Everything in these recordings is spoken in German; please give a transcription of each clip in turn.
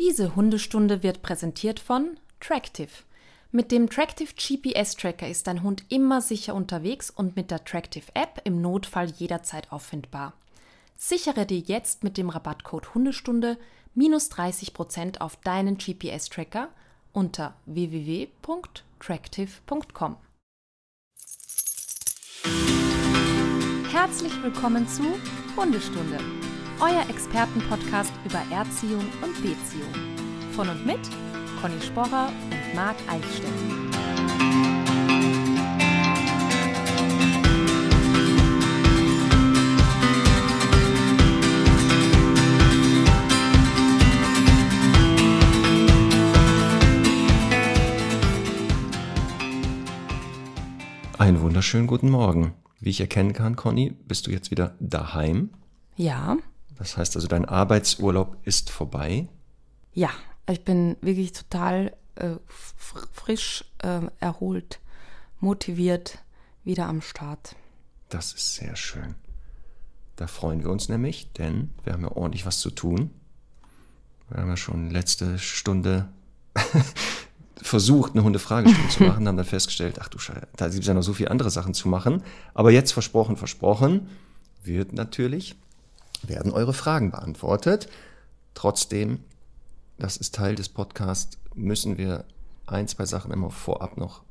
Diese Hundestunde wird präsentiert von Tractive. Mit dem Tractive GPS Tracker ist dein Hund immer sicher unterwegs und mit der Tractive App im Notfall jederzeit auffindbar. Sichere dir jetzt mit dem Rabattcode Hundestunde minus 30% auf deinen GPS Tracker unter www.tractive.com. Herzlich willkommen zu Hundestunde, euer Expertenpodcast über Erziehung und Beziehung. Von und mit Conny Sporrer und Marc Eichstätt. Einen wunderschönen guten Morgen. Wie ich erkennen kann, Conny, bist du jetzt wieder daheim. Ja, Das heißt also, dein Arbeitsurlaub ist vorbei. ja, ich bin wirklich total äh, frisch, äh, erholt, motiviert, wieder am Start. Das ist sehr schön. Da freuen wir uns nämlich, denn wir haben ja ordentlich was zu tun. Wir haben ja schon letzte Stunde versucht, eine Hundefragestunde zu machen, haben dann festgestellt, ach du Scheiße, da gibt es ja noch so viele andere Sachen zu machen. Aber jetzt versprochen, versprochen, wird natürlich, werden eure Fragen beantwortet. Trotzdem, das ist Teil des Podcasts, müssen wir ein, zwei Sachen immer vorab noch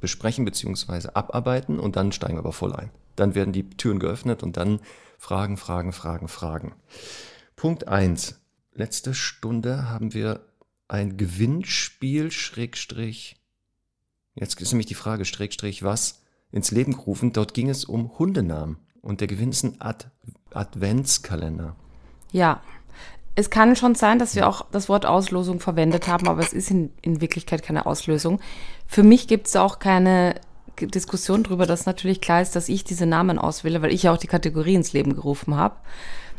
besprechen bzw. abarbeiten und dann steigen wir aber voll ein. Dann werden die Türen geöffnet und dann Fragen, Fragen, Fragen, Fragen. Punkt eins: Letzte Stunde haben wir ein Gewinnspiel, Schrägstrich, jetzt ist nämlich die Frage, Schrägstrich, was ins Leben gerufen. Dort ging es um Hundenamen und der Gewinn ist ein Ad Adventskalender. Ja, es kann schon sein, dass wir auch das Wort Auslosung verwendet haben, aber es ist in, in Wirklichkeit keine Auslösung. Für mich gibt es auch keine Diskussion darüber, dass natürlich klar ist, dass ich diese Namen auswähle, weil ich ja auch die Kategorie ins Leben gerufen habe.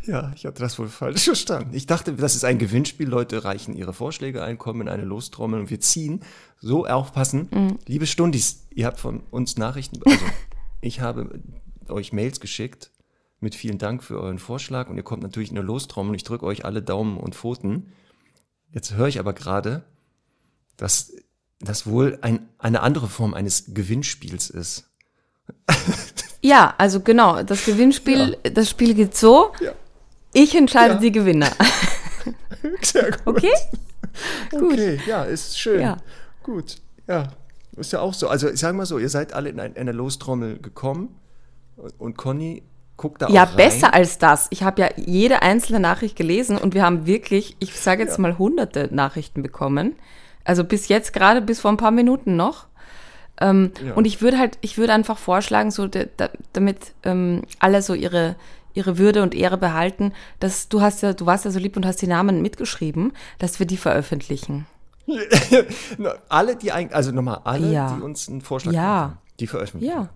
Ja, ich hatte das wohl falsch verstanden. Ich dachte, das ist ein Gewinnspiel. Leute reichen ihre Vorschläge ein, kommen in eine Lostrommel und wir ziehen. So aufpassen. Liebe Stundis, ihr habt von uns Nachrichten. Also, ich habe euch Mails geschickt mit vielen Dank für euren Vorschlag und ihr kommt natürlich in eine Lostrommel und ich drücke euch alle Daumen und Pfoten. Jetzt höre ich aber gerade, dass das wohl ein, eine andere Form eines Gewinnspiels ist. Ja, also genau, das Gewinnspiel, das Spiel geht so. Ja. Ich entscheide Ja. die Gewinner. Sehr gut. Okay? Gut. Okay, ja, ist schön. Ja. Gut, ja. Ist ja auch so. Also ich sage mal so, ihr seid alle in ein- eine Lostrommel gekommen und- und Conny guckt da Ja, besser als das. Ich habe ja jede einzelne Nachricht gelesen und wir haben wirklich, ich sage jetzt mal, hunderte Nachrichten bekommen. Also bis jetzt gerade, bis vor ein paar Minuten noch. Ähm, Ja. Und ich würde halt, ich würde einfach vorschlagen, so da, da, damit ähm, alle so ihre ihre Würde und Ehre behalten, dass du hast ja, du warst ja so lieb und hast die Namen mitgeschrieben, dass wir die veröffentlichen. Alle, die eigentlich, also nochmal alle, Ja. die uns einen Vorschlag Ja. gemacht haben, die veröffentlichen. Ja.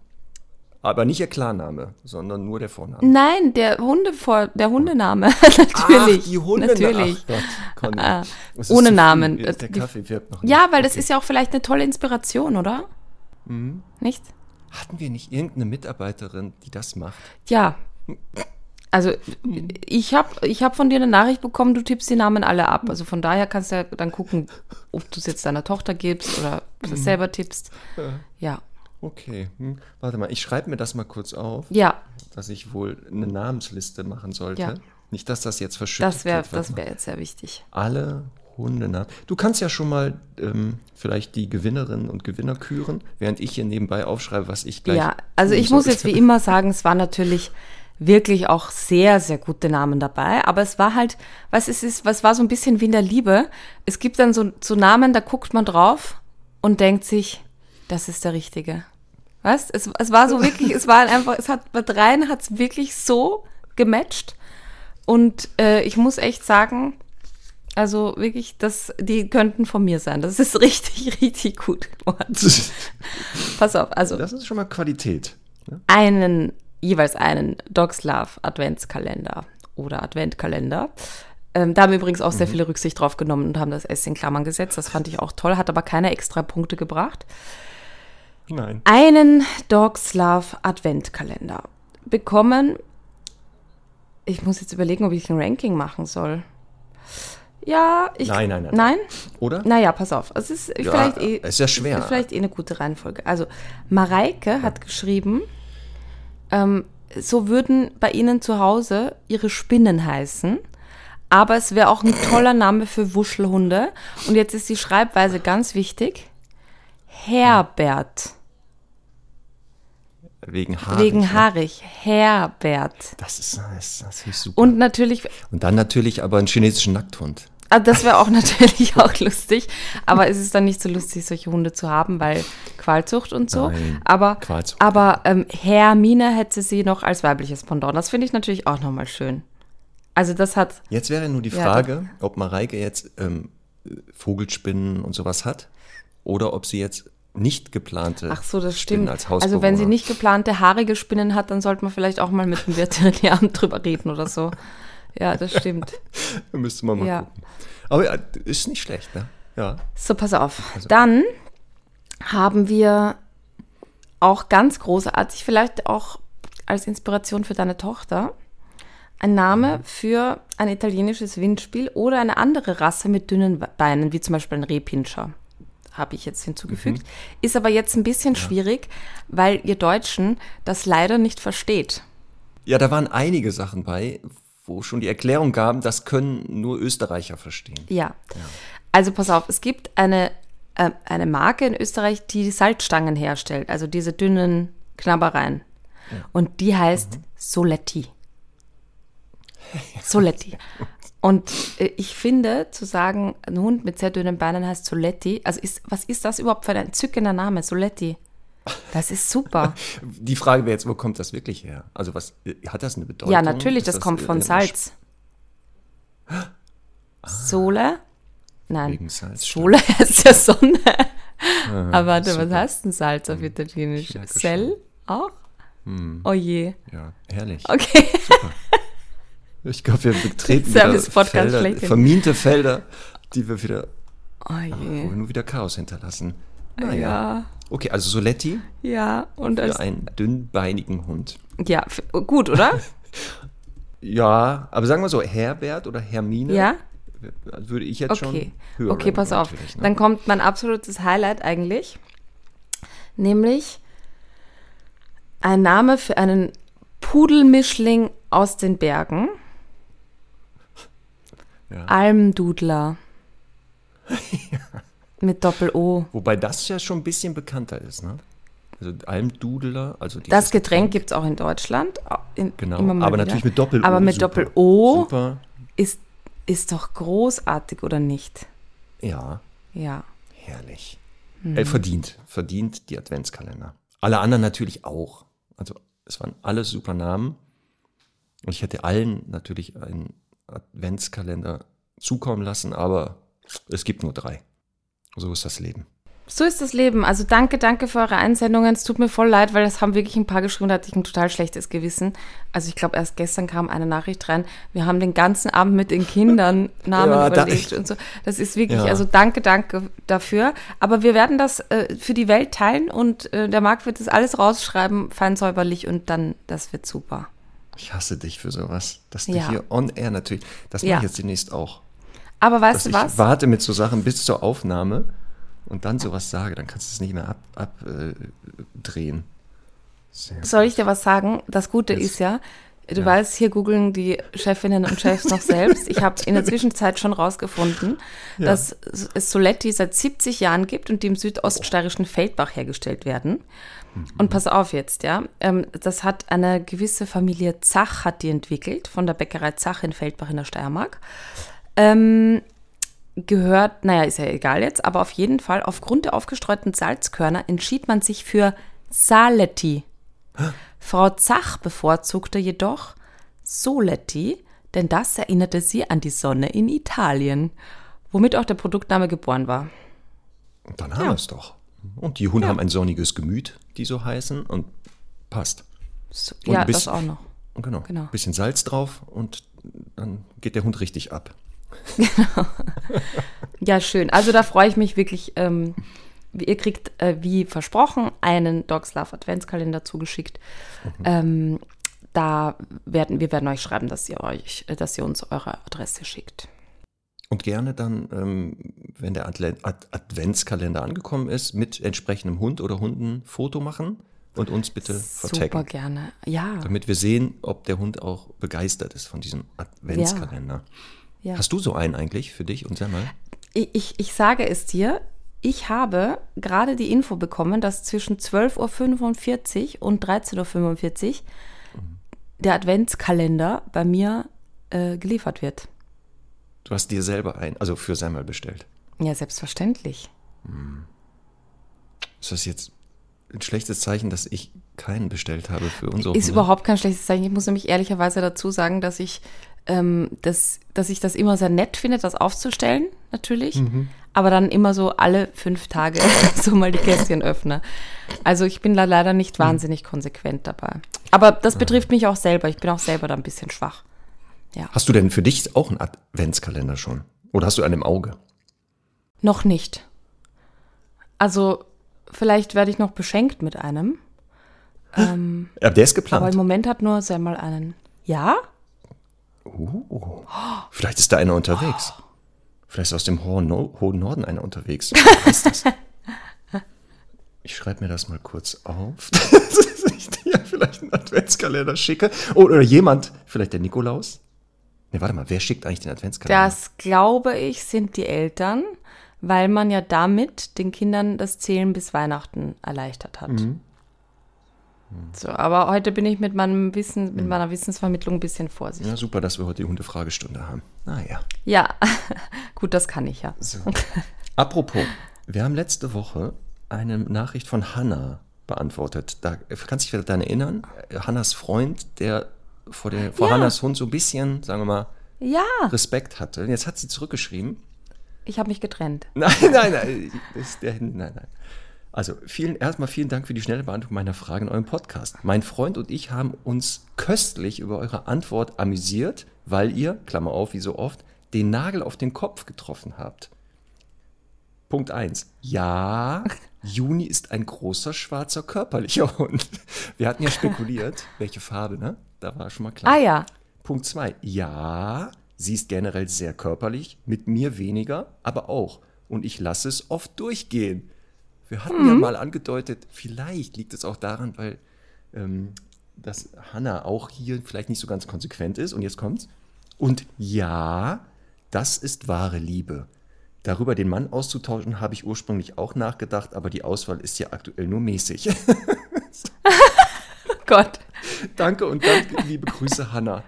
Aber nicht ihr Klarname, sondern nur der Vorname. Nein, der Hunde vor, der Hundename, natürlich. Ach, die Hunde. Natürlich. Ach Gott. Ah, ohne. Namen. Der Die- Kaffee wirkt noch nicht. Ja, weil das Okay. ist ja auch vielleicht eine tolle Inspiration, oder? Mhm. Nicht? Hatten wir nicht irgendeine Mitarbeiterin, die das macht? Ja. Also ich habe ich hab von dir eine Nachricht bekommen, du tippst die Namen alle ab. Also von daher kannst du ja dann gucken, ob du es jetzt deiner Tochter gibst oder ob du es selber tippst. Ja. Okay, hm. warte mal, ich schreibe mir das mal kurz auf. Ja, dass ich wohl eine Namensliste machen sollte. Ja. Nicht, dass das jetzt verschüttet das wäre wird. das Warte wär jetzt sehr wichtig. Alle Hundenamen. Du kannst ja schon mal ähm, vielleicht die Gewinnerinnen und Gewinner küren, während ich hier nebenbei aufschreibe, was ich gleich. Ja, also ich muss jetzt wie immer sagen, es war natürlich wirklich auch sehr, sehr gute Namen dabei. Aber es war halt, was es ist, was war so ein bisschen wie in der Liebe. Es gibt dann so, so Namen, da guckt man drauf und denkt sich, das ist der Richtige. Weißt? Es, es war so wirklich, es war einfach, es hat bei dreien hat es wirklich so gematcht. Und äh, ich muss echt sagen, also wirklich, das, die könnten von mir sein. Das ist richtig, richtig gut geworden. Pass auf, also Das ist schon mal Qualität. Ne? einen, jeweils einen Dogs Love Adventskalender oder Adventkalender. Ähm, da haben wir übrigens auch sehr Mhm. viele Rücksicht drauf genommen und haben das S in Klammern gesetzt. Das fand ich auch toll, hat aber keine extra Punkte gebracht. Nein. Einen Dogs Love Adventkalender bekommen. Ich muss jetzt überlegen, ob ich ein Ranking machen soll. Ja, ich. Nein, nein, nein. Nein? Oder? Naja, pass auf. Es ist Ja, vielleicht eh. ist ja schwer. Ist vielleicht eh eine gute Reihenfolge. Also, Mareike hat geschrieben, ähm, so würden bei Ihnen zu Hause Ihre Spinnen heißen. Aber es wäre auch ein toller Name für Wuschelhunde. Und jetzt ist die Schreibweise ganz wichtig. Herbert. Wegen Haarig. wegen haarig. Herbert. Das ist, das, das ist super. Und natürlich, Und dann natürlich aber einen chinesischen Nackthund. ah, das wäre auch natürlich auch lustig. Aber es ist dann nicht so lustig, solche Hunde zu haben, weil Qualzucht und so. Nein, aber Qualzucht. aber ähm, Hermine hätte sie noch als weibliches Pendant. Das finde ich natürlich auch nochmal schön. Also das hat, Jetzt wäre nur die Ja, Frage, ob Mareike jetzt ähm, Vogelspinnen und sowas hat oder ob sie jetzt nicht geplante ach so, das Spinnen stimmt. als Also wenn sie nicht geplante haarige Spinnen hat, dann sollte man vielleicht auch mal mit dem Veterinäramt drüber reden oder so. Ja, das stimmt. Müsste man mal Ja. gucken. Aber ja, ist nicht schlecht, ne? Ja. So, pass auf. Also Dann haben wir auch ganz großartig, vielleicht auch als Inspiration für deine Tochter, ein Name für ein italienisches Windspiel oder eine andere Rasse mit dünnen Beinen, wie zum Beispiel ein Rehpinscher. Habe ich jetzt hinzugefügt. Ist aber jetzt ein bisschen schwierig, weil ihr Deutschen das leider nicht versteht. Ja, da waren einige Sachen bei, wo schon die Erklärung gaben, das können nur Österreicher verstehen. Ja. Also pass auf, es gibt eine, äh, eine Marke in Österreich, die Salzstangen herstellt, also diese dünnen Knabbereien. Und die heißt Soletti. Soletti. Und äh, ich finde, zu sagen, ein Hund mit sehr dünnen Beinen heißt Soletti, also ist, was ist das überhaupt für ein entzückender Name, Soletti? Das ist super. Die Frage wäre jetzt, wo kommt das wirklich her? Also was hat das eine Bedeutung? Ja, natürlich, Ist das kommt von in- Salz. Sole? Nein. Wegen Salz. Sole heißt ja Sonne. Aber warte, was super. heißt denn Salz auf Italienisch? Ich merke Sel auch? Oh je. Ja, herrlich. Okay. Ich glaube, wir betreten Service-Podcast Felder, verminte Felder, die wir wieder, Oh wo je. wir nur wieder Chaos hinterlassen. Naja. Ja, Okay, also Soletti ja. Und als, einen dünnbeinigen Hund. ja, gut, oder? Ja, aber sagen wir so, Herbert oder Hermine Ja? würde ich jetzt Okay. schon höher Okay, pass auf. ne? Dann kommt mein absolutes Highlight eigentlich. Nämlich ein Name für einen Pudelmischling aus den Bergen. Ja. Almdudler. Mit Doppel-O. Wobei das ja schon ein bisschen bekannter ist, ne? Also Almdudler, also dieses Das Getränk gibt es auch in Deutschland. In, Genau, aber wieder. natürlich mit Doppel-O. Aber mit. Doppel-O ist, ist doch großartig, oder nicht? ja, Ja. herrlich. Mhm. Äh, verdient, verdient die Adventskalender. Alle anderen natürlich auch. Also es waren alles super Namen. Und ich hätte allen natürlich einen Adventskalender zukommen lassen, aber es gibt nur drei. So ist das Leben. So ist das Leben. Also danke, danke für eure Einsendungen. Es tut mir voll leid, weil das haben wirklich ein paar geschrieben, da hatte ich ein total schlechtes Gewissen. Also ich glaube, erst gestern kam eine Nachricht rein. Wir haben den ganzen Abend mit den Kindern Namen Ja, überlegt und so. Das ist wirklich, Ja. also danke, danke dafür. Aber wir werden das äh, für die Welt teilen und äh, der Marc wird das alles rausschreiben, fein säuberlich und dann, das wird super. Ich hasse dich für sowas. Dass du Ja. hier on air natürlich, das Ja. mache ich jetzt demnächst auch. Aber weißt du ich was? warte mit so Sachen bis zur Aufnahme und dann sowas sage, dann kannst du es nicht mehr abdrehen. Ab, äh, Soll ich dir was sagen? Das Gute Jetzt. ist ja, du Ja. weißt, hier googeln die Chefinnen und Chefs noch selbst. Ich habe in der Zwischenzeit schon rausgefunden, dass es Soletti seit 70 Jahren gibt und die im südoststeirischen Feldbach hergestellt werden. Und pass auf jetzt, ja. ähm, Das hat eine gewisse Familie Zach hat die entwickelt, von der Bäckerei Zach in Feldbach in der Steiermark. Ähm, gehört, naja, ist ja egal jetzt, aber auf jeden Fall, aufgrund der aufgestreuten Salzkörner entschied man sich für Saletti. Frau Zach bevorzugte jedoch Soletti, denn das erinnerte sie an die Sonne in Italien, womit auch der Produktname geboren war. Dann haben wir es doch. Und die Hunde haben ein sonniges Gemüt, die so heißen, und passt. So, Und ja, ein das bisschen- auch noch. Genau, Genau. bisschen Salz drauf und dann geht der Hund richtig ab. Ja, schön. Also da freue ich mich wirklich. Ähm, ihr kriegt, äh, wie versprochen, einen Dogs Love Adventskalender zugeschickt. Ähm, da werden wir werden euch schreiben, dass ihr euch, äh, dass ihr uns eure Adresse schickt. Und gerne dann, ähm, wenn der Adventskalender angekommen ist, mit entsprechendem Hund oder Hunden Foto machen und uns bitte vertaggen. Super gerne. Ja. Damit wir sehen, ob der Hund auch begeistert ist von diesem Adventskalender. Ja. Hast du so einen eigentlich für dich und sag mal? Ich, ich, ich sage es dir, ich habe gerade die Info bekommen, dass zwischen 12.45 Uhr und 13.45 Uhr der Adventskalender bei mir äh, geliefert wird. Du hast dir selber ein, also für Semmel bestellt. Ja, selbstverständlich. Ist das jetzt ein schlechtes Zeichen, dass ich keinen bestellt habe für unsere Ist überhaupt kein schlechtes Zeichen. Ich muss nämlich ehrlicherweise dazu sagen, dass ich, ähm, das, dass ich das immer sehr nett finde, das aufzustellen, natürlich. Mhm. Aber dann immer so alle fünf Tage so mal die Kästchen öffne. Also ich bin da leider nicht Mhm. wahnsinnig konsequent dabei. Aber das betrifft mich auch selber. Ich bin auch selber da ein bisschen schwach. Hast du denn für dich auch einen Adventskalender schon? Oder hast du einen im Auge? Noch nicht. Also vielleicht werde ich noch beschenkt mit einem. Ähm, Ja, der ist aber geplant. im Moment hat nur Semmel einen. Ja? Oh, vielleicht ist da einer unterwegs. Vielleicht ist aus dem hohen, no hohen Norden einer unterwegs. Ich schreibe mir das mal kurz auf, dass ich dir vielleicht einen Adventskalender schicke. Oh, oder jemand, vielleicht der Nikolaus. Ne, warte mal, wer schickt eigentlich den Adventskalender? Das, glaube ich, sind die Eltern, weil man ja damit den Kindern das Zählen bis Weihnachten erleichtert hat. Mhm. So, aber heute bin ich mit meinem Wissen, mit meiner Wissensvermittlung ein bisschen vorsichtig. Ja, super, dass wir heute die Hundefragestunde haben. Naja. Ja, gut, das kann ich ja. So. Apropos, wir haben letzte Woche eine Nachricht von Hanna beantwortet. Da kannst du dich vielleicht daran erinnern, Hannas Freund, der vor, der, vor Ja. Hannas Hund so ein bisschen, sagen wir mal, Ja, Respekt hatte. Jetzt hat sie zurückgeschrieben. ich habe mich getrennt. Nein, nein, nein. Der, nein, nein. Also vielen, erstmal vielen Dank für die schnelle Beantwortung meiner Frage in eurem Podcast. Mein Freund und ich haben uns köstlich über eure Antwort amüsiert, weil ihr, Klammer auf, wie so oft, den Nagel auf den Kopf getroffen habt. Punkt 1. Ja, Juni ist ein großer schwarzer körperlicher Hund. Wir hatten ja spekuliert, welche Farbe, ne? Da war schon mal klar. Ah ja, Punkt 2. Ja, sie ist generell sehr körperlich, mit mir weniger, aber auch. Und ich lasse es oft durchgehen. Wir hatten ja mal angedeutet, vielleicht liegt es auch daran, weil ähm, dass Hannah auch hier vielleicht nicht so ganz konsequent ist. Und jetzt kommt's. Und ja, das ist wahre Liebe. Darüber den Mann auszutauschen, habe ich ursprünglich auch nachgedacht, aber die Auswahl ist ja aktuell nur mäßig. oh Gott. Danke und danke, liebe Grüße, Hannah.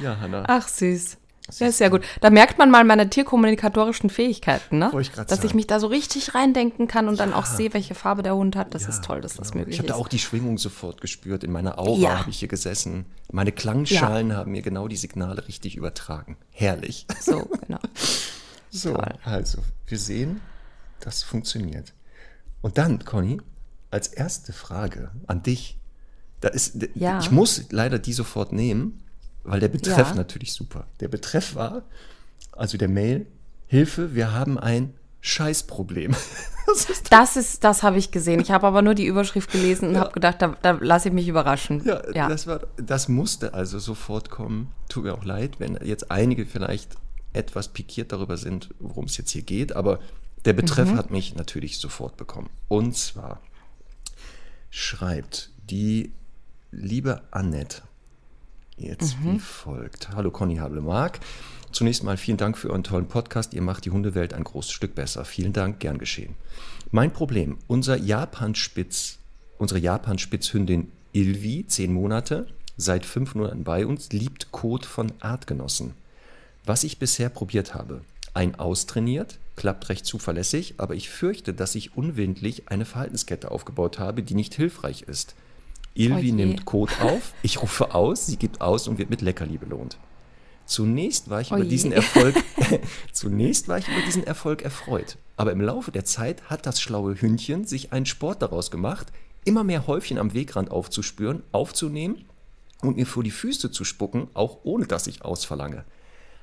Ja, Hannah. Ach süß. Ja, sehr gut. Da merkt man mal meine tierkommunikatorischen Fähigkeiten, ne? Ich Dass ich sagen. mich da so richtig reindenken kann und dann auch sehe, welche Farbe der Hund hat. Das Ja, ist toll, dass das genau. möglich Ich habe ist. da auch die Schwingung sofort gespürt. In meiner Aura Ja. habe ich hier gesessen. Meine Klangschalen haben mir genau die Signale richtig übertragen. Herrlich. so, genau. So, Toll. also, wir sehen, das funktioniert. Und dann, Conny, als erste Frage an dich. Da ist, Ja. Ich muss leider die sofort nehmen, weil der Betreff Ja. natürlich super. Der Betreff war, also der Mail, Hilfe, wir haben ein Scheißproblem. Das ist Das ist, das habe ich gesehen. Ich habe aber nur die Überschrift gelesen und habe gedacht, da, da lasse ich mich überraschen. Ja, Das, war, das musste also sofort kommen. Tut mir auch leid, wenn jetzt einige vielleicht etwas pikiert darüber sind, worum es jetzt hier geht, aber der Betreff hat mich natürlich sofort bekommen. Und zwar schreibt die liebe Annette jetzt wie folgt. Hallo Conny Hable-Mark. Zunächst mal vielen Dank für euren tollen Podcast. Ihr macht die Hundewelt ein großes Stück besser. Vielen Dank, gern geschehen. Mein Problem, unser Japanspitz, unsere Japanspitzhündin Ilvi, zehn Monate, seit fünf Monaten bei uns, liebt Kot von Artgenossen. Was ich bisher probiert habe, ein austrainiert, klappt recht zuverlässig, aber ich fürchte, dass ich unwillentlich eine Verhaltenskette aufgebaut habe, die nicht hilfreich ist. Ilvi Oh nimmt Kot auf, ich rufe aus, sie gibt aus und wird mit Leckerli belohnt. Zunächst war ich Oh über je. diesen Erfolg, zunächst war ich über diesen Erfolg erfreut. Aber im Laufe der Zeit hat das schlaue Hündchen sich einen Sport daraus gemacht, immer mehr Häufchen am Wegrand aufzuspüren, aufzunehmen und mir vor die Füße zu spucken, auch ohne dass ich ausverlange.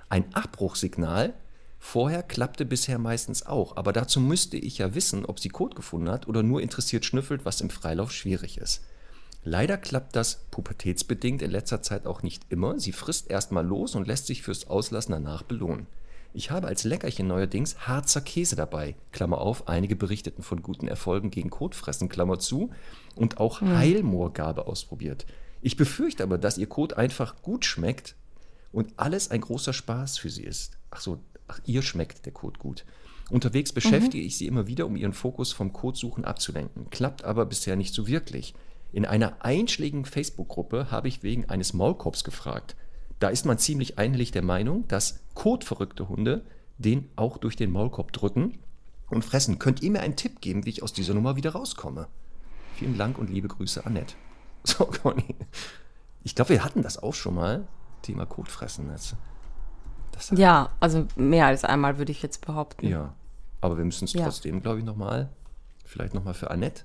Ein Abbruchsignal vorher klappte bisher meistens auch, aber dazu müsste ich ja wissen, ob sie Kot gefunden hat oder nur interessiert schnüffelt, was im Freilauf schwierig ist. Leider klappt das pubertätsbedingt in letzter Zeit auch nicht immer. Sie frisst erstmal los und lässt sich fürs Auslassen danach belohnen. Ich habe als Leckerchen neuerdings Harzer Käse dabei. Klammer auf, einige berichteten von guten Erfolgen gegen Kotfressen, Klammer zu, und auch Heilmoorgabe ausprobiert. Ich befürchte aber, dass ihr Kot einfach gut schmeckt und alles ein großer Spaß für sie ist. Ach so, ach, ihr schmeckt der Kot gut. Unterwegs beschäftige ich sie immer wieder, um ihren Fokus vom Kotsuchen abzulenken. Klappt aber bisher nicht so wirklich. In einer einschlägigen Facebook-Gruppe habe ich wegen eines Maulkorbs gefragt. Da ist man ziemlich einhellig der Meinung, dass kotverrückte Hunde den auch durch den Maulkorb drücken und fressen. Könnt ihr mir einen Tipp geben, wie ich aus dieser Nummer wieder rauskomme? Vielen Dank und liebe Grüße, Annette. So, Conny. Ich glaube, wir hatten das auch schon mal. Thema Kotfressen. Das, das Ja, also mehr als einmal würde ich jetzt behaupten. ja. Aber wir müssen es Ja. trotzdem, glaube ich, nochmal, vielleicht nochmal für Annette,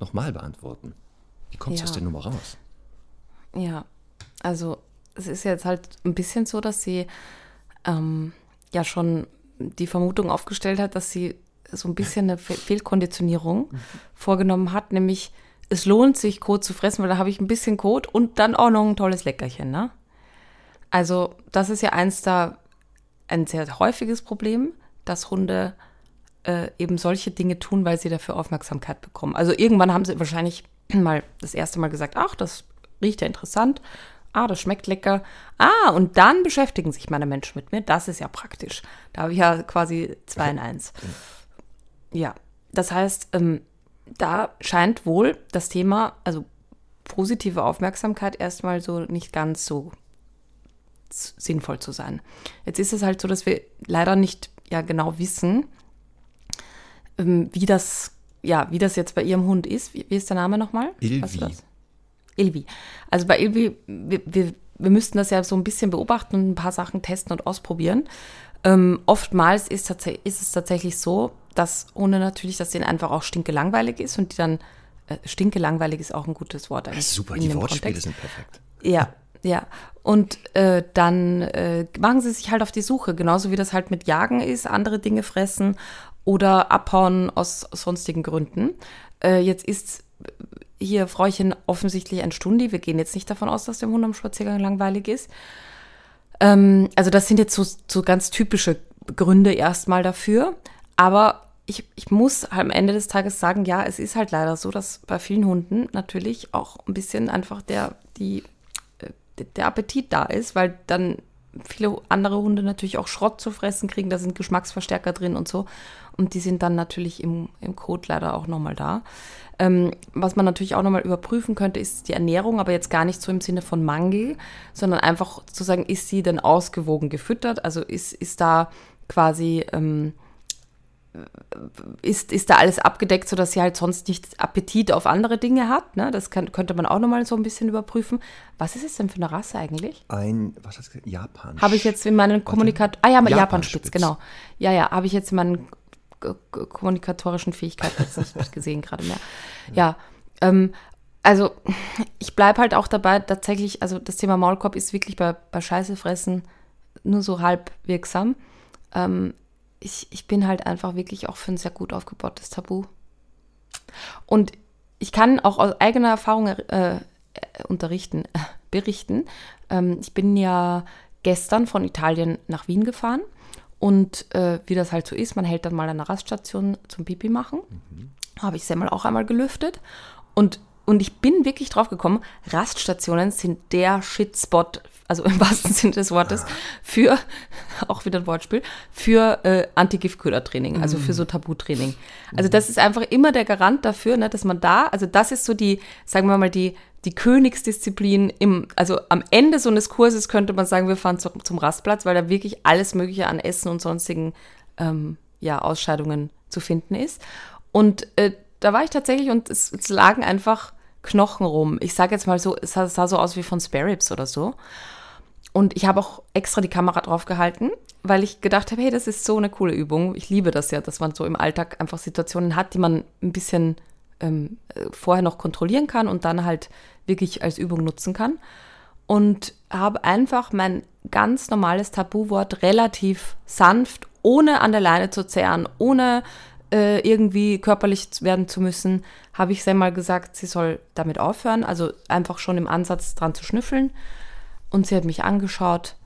nochmal beantworten. Wie kommst du Ja. aus der Nummer raus? Ja, also es ist jetzt halt ein bisschen so, dass sie ähm, ja schon die Vermutung aufgestellt hat, dass sie so ein bisschen eine Fe Fehlkonditionierung vorgenommen hat, nämlich es lohnt sich, Kot zu fressen, weil da habe ich ein bisschen Kot und dann auch noch ein tolles Leckerchen, ne? Also das ist ja eins da ein sehr häufiges Problem, dass Hunde äh, eben solche Dinge tun, weil sie dafür Aufmerksamkeit bekommen. Also irgendwann haben sie wahrscheinlich mal das erste Mal gesagt, ach, das riecht ja interessant, ah, das schmeckt lecker, ah, und dann beschäftigen sich meine Menschen mit mir, das ist ja praktisch. Da habe ich ja quasi zwei in eins. Ja, das heißt, ähm, da scheint wohl das Thema, also positive Aufmerksamkeit erstmal so nicht ganz so sinnvoll zu sein. Jetzt ist es halt so, dass wir leider nicht ja genau wissen, ähm, wie das ja, wie das jetzt bei ihrem Hund ist. Wie, wie ist der Name nochmal? Ilvi. Weißt du das? Ilvi. Also bei Ilvi, wir, wir, wir müssten das ja so ein bisschen beobachten und ein paar Sachen testen und ausprobieren. Ähm, oftmals ist, ist es tatsächlich so, dass Hunde natürlich, dass denen einfach auch stinkelangweilig ist und die dann, äh, stinkelangweilig ist auch ein gutes Wort eigentlich. Super, die Wortspiele Kontext. sind perfekt. Ja, ja. Und äh, dann äh, machen sie sich halt auf die Suche, genauso wie das halt mit Jagen ist, andere Dinge fressen oder abhauen aus sonstigen Gründen. Äh, jetzt ist hier Fräuchen offensichtlich ein Stundi. Wir gehen jetzt nicht davon aus, dass dem Hund am Spaziergang langweilig ist. Ähm, also das sind jetzt so, so ganz typische Gründe erstmal dafür. Aber ich, ich muss am Ende des Tages sagen, ja, es ist halt leider so, dass bei vielen Hunden natürlich auch ein bisschen einfach der, die, äh, der Appetit da ist, weil dann viele andere Hunde natürlich auch Schrott zu fressen kriegen, da sind Geschmacksverstärker drin und so. Und die sind dann natürlich im, im Code leider auch nochmal da. Ähm, was man natürlich auch nochmal überprüfen könnte, ist die Ernährung, aber jetzt gar nicht so im Sinne von Mangel, sondern einfach zu sagen, ist sie denn ausgewogen gefüttert? Also ist, ist da quasi, ähm, ist, ist da alles abgedeckt, sodass sie halt sonst nicht Appetit auf andere Dinge hat? Ne? Das kann, könnte man auch nochmal so ein bisschen überprüfen. Was ist es denn für eine Rasse eigentlich? Ein, was hast du gesagt? Japan. Habe ich jetzt in meinen Kommunikat... Ah ja, Japanspitz. Japanspitz, genau. Ja, ja, habe ich jetzt in k- kommunikatorischen Fähigkeiten jetzt nicht gesehen gerade mehr. Ja, ähm, also ich bleibe halt auch dabei, tatsächlich, also das Thema Maulkorb ist wirklich bei, bei Scheiße fressen nur so halb wirksam. Ähm, ich, ich bin halt einfach wirklich auch für ein sehr gut aufgebautes Tabu. Und ich kann auch aus eigener Erfahrung äh, äh, unterrichten, äh, berichten. Ähm, ich bin ja gestern von Italien nach Wien gefahren und äh, wie das halt so ist, man hält dann mal an einer Raststation zum Pipi machen. Habe ich Semmel auch einmal gelüftet. Und und ich bin wirklich drauf gekommen, Raststationen sind der Shitspot, also im wahrsten Sinne des Wortes, für, auch wieder ein Wortspiel, für äh, Antigiftködertraining, also für so Tabutraining. Also das ist einfach immer der Garant dafür, ne, dass man da, also das ist so die, sagen wir mal, die, die Königsdisziplin im, also am Ende so eines Kurses könnte man sagen, wir fahren zu, zum Rastplatz, weil da wirklich alles Mögliche an Essen und sonstigen ähm, ja, Ausscheidungen zu finden ist. Und äh, da war ich tatsächlich und es, es lagen einfach Knochen rum. Ich sage jetzt mal so, es sah, sah so aus wie von Spare Ribs oder so. Und ich habe auch extra die Kamera drauf gehalten, weil ich gedacht habe, hey, das ist so eine coole Übung. Ich liebe das ja, dass man so im Alltag einfach Situationen hat, die man ein bisschen ähm, äh, vorher noch kontrollieren kann und dann halt wirklich als Übung nutzen kann. Und habe einfach mein ganz normales Tabuwort relativ sanft, ohne an der Leine zu zehren, ohne äh, irgendwie körperlich werden zu müssen, habe ich sie mal gesagt, sie soll damit aufhören, also einfach schon im Ansatz dran zu schnüffeln. Und sie hat mich angeschaut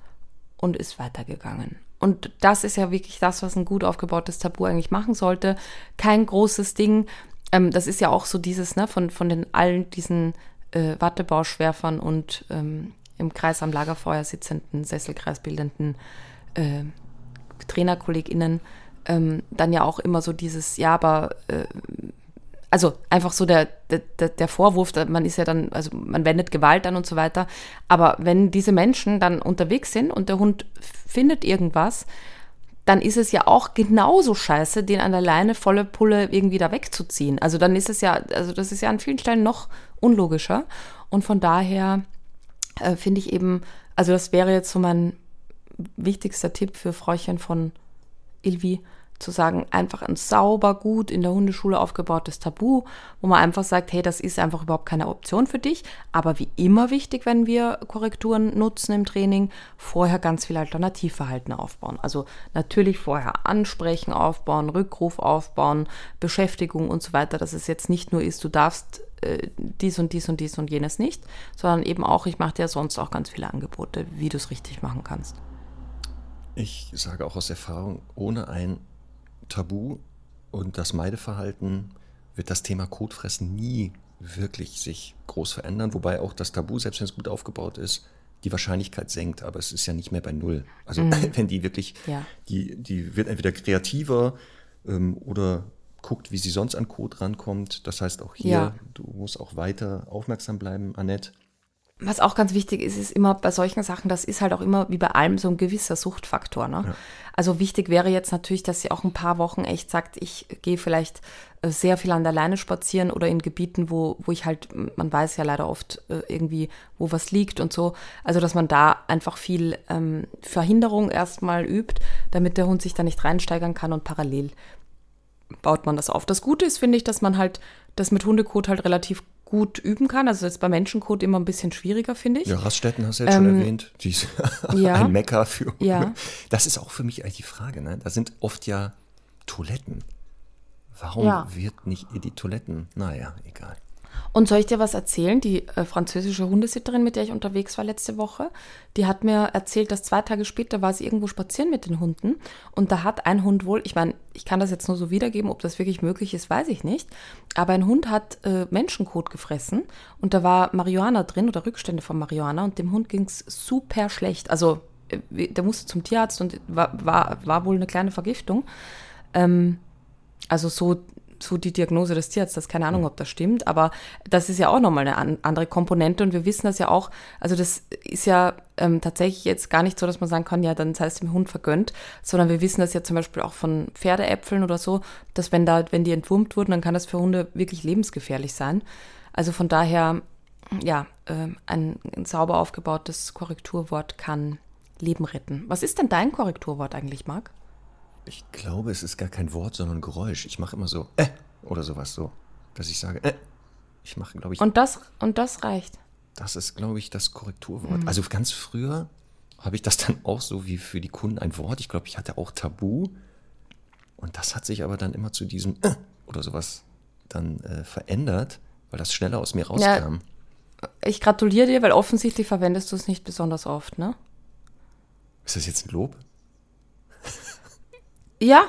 und ist weitergegangen. und das ist ja wirklich das, was ein gut aufgebautes Tabu eigentlich machen sollte. Kein großes Ding. Ähm, das ist ja auch so dieses, ne, von, von den allen diesen äh, Wattebauschwerfern und ähm, im Kreis am Lagerfeuer sitzenden, sesselkreisbildenden äh, TrainerkollegInnen, ähm, dann ja auch immer so dieses, ja, aber äh, also einfach so der, der, der Vorwurf, man ist ja dann, also man wendet Gewalt an und so weiter. Aber wenn diese Menschen dann unterwegs sind und der Hund findet irgendwas, dann ist es ja auch genauso scheiße, den an der Leine volle Pulle irgendwie da wegzuziehen. Also dann ist es ja, also das ist ja an vielen Stellen noch unlogischer. Und von daher äh, finde ich eben, also das wäre jetzt so mein wichtigster Tipp für Fräuchen von Ilvi, zu sagen, einfach ein sauber, gut in der Hundeschule aufgebautes Tabu, wo man einfach sagt, hey, das ist einfach überhaupt keine Option für dich. Aber wie immer wichtig, wenn wir Korrekturen nutzen im Training, vorher ganz viel Alternativverhalten aufbauen. Also natürlich vorher ansprechen, aufbauen, Rückruf aufbauen, Beschäftigung und so weiter, dass es jetzt nicht nur ist, du darfst äh, dies und dies und dies und jenes nicht, sondern eben auch, ich mache dir sonst auch ganz viele Angebote, wie du es richtig machen kannst. Ich sage auch aus Erfahrung, ohne ein Tabu und das Meideverhalten wird das Thema Kotfressen nie wirklich sich groß verändern, wobei auch das Tabu, selbst wenn es gut aufgebaut ist, die Wahrscheinlichkeit senkt, aber es ist ja nicht mehr bei null. Also mhm. wenn die wirklich, ja. die, die wird entweder kreativer ähm, oder guckt, wie sie sonst an Code rankommt. Das heißt auch hier, ja. du musst auch weiter aufmerksam bleiben, Annette was auch ganz wichtig ist, ist immer bei solchen Sachen, das ist halt auch immer wie bei allem so ein gewisser Suchtfaktor. Ne? Ja. Also wichtig wäre jetzt natürlich, dass sie auch ein paar Wochen echt sagt, ich gehe vielleicht äh, sehr viel an der Leine spazieren oder in Gebieten, wo, wo ich halt, man weiß ja leider oft äh, irgendwie, wo was liegt und so. Also dass man da einfach viel ähm, Verhinderung erstmal übt, damit der Hund sich da nicht reinsteigern kann und parallel baut man das auf. Das Gute ist, finde ich, dass man halt das mit Hundekot halt relativ gut üben kann. Also jetzt bei Menschencode immer ein bisschen schwieriger, finde ich. Ja, Raststätten hast du jetzt ähm, schon erwähnt. Die ist ja, ein Mecker für. Ja. Das ist auch für mich eigentlich die Frage. Ne? Da sind oft ja Toiletten. Warum ja. wird nicht in die Toiletten? Naja, egal. Und soll ich dir was erzählen? Die äh, französische Hundesitterin, mit der ich unterwegs war letzte Woche, die hat mir erzählt, dass zwei Tage später war sie irgendwo spazieren mit den Hunden und da hat ein Hund wohl, ich meine, ich kann das jetzt nur so wiedergeben, ob das wirklich möglich ist, weiß ich nicht, aber ein Hund hat äh, Menschenkot gefressen und da war Marihuana drin oder Rückstände von Marihuana und dem Hund ging es super schlecht. Also äh, der musste zum Tierarzt und war, war, war wohl eine kleine Vergiftung. Ähm, also so so die Diagnose des Tierarztes. Keine Ahnung, ob das stimmt, aber das ist ja auch nochmal eine andere Komponente und wir wissen das ja auch. Also das ist ja ähm, tatsächlich jetzt gar nicht so, dass man sagen kann, ja, dann sei es dem Hund vergönnt, sondern wir wissen das ja zum Beispiel auch von Pferdeäpfeln oder so, dass wenn da, wenn die entwurmt wurden, dann kann das für Hunde wirklich lebensgefährlich sein. Also von daher, ja, äh, ein, ein sauber aufgebautes Korrekturwort kann Leben retten. Was ist denn dein Korrekturwort eigentlich, Marc? Ich glaube, es ist gar kein Wort, sondern Geräusch. Ich mache immer so, äh, oder sowas so, dass ich sage, äh. Ich mache, glaube ich. Und das, und das reicht. Das ist, glaube ich, das Korrekturwort. Mhm. Also ganz früher habe ich das dann auch so wie für die Kunden ein Wort. Ich glaube, ich hatte auch Tabu. Und das hat sich aber dann immer zu diesem äh, oder sowas dann äh, verändert, weil das schneller aus mir rauskam. Ja, ich gratuliere dir, weil offensichtlich verwendest du es nicht besonders oft, ne? Ist das jetzt ein Lob? Ja,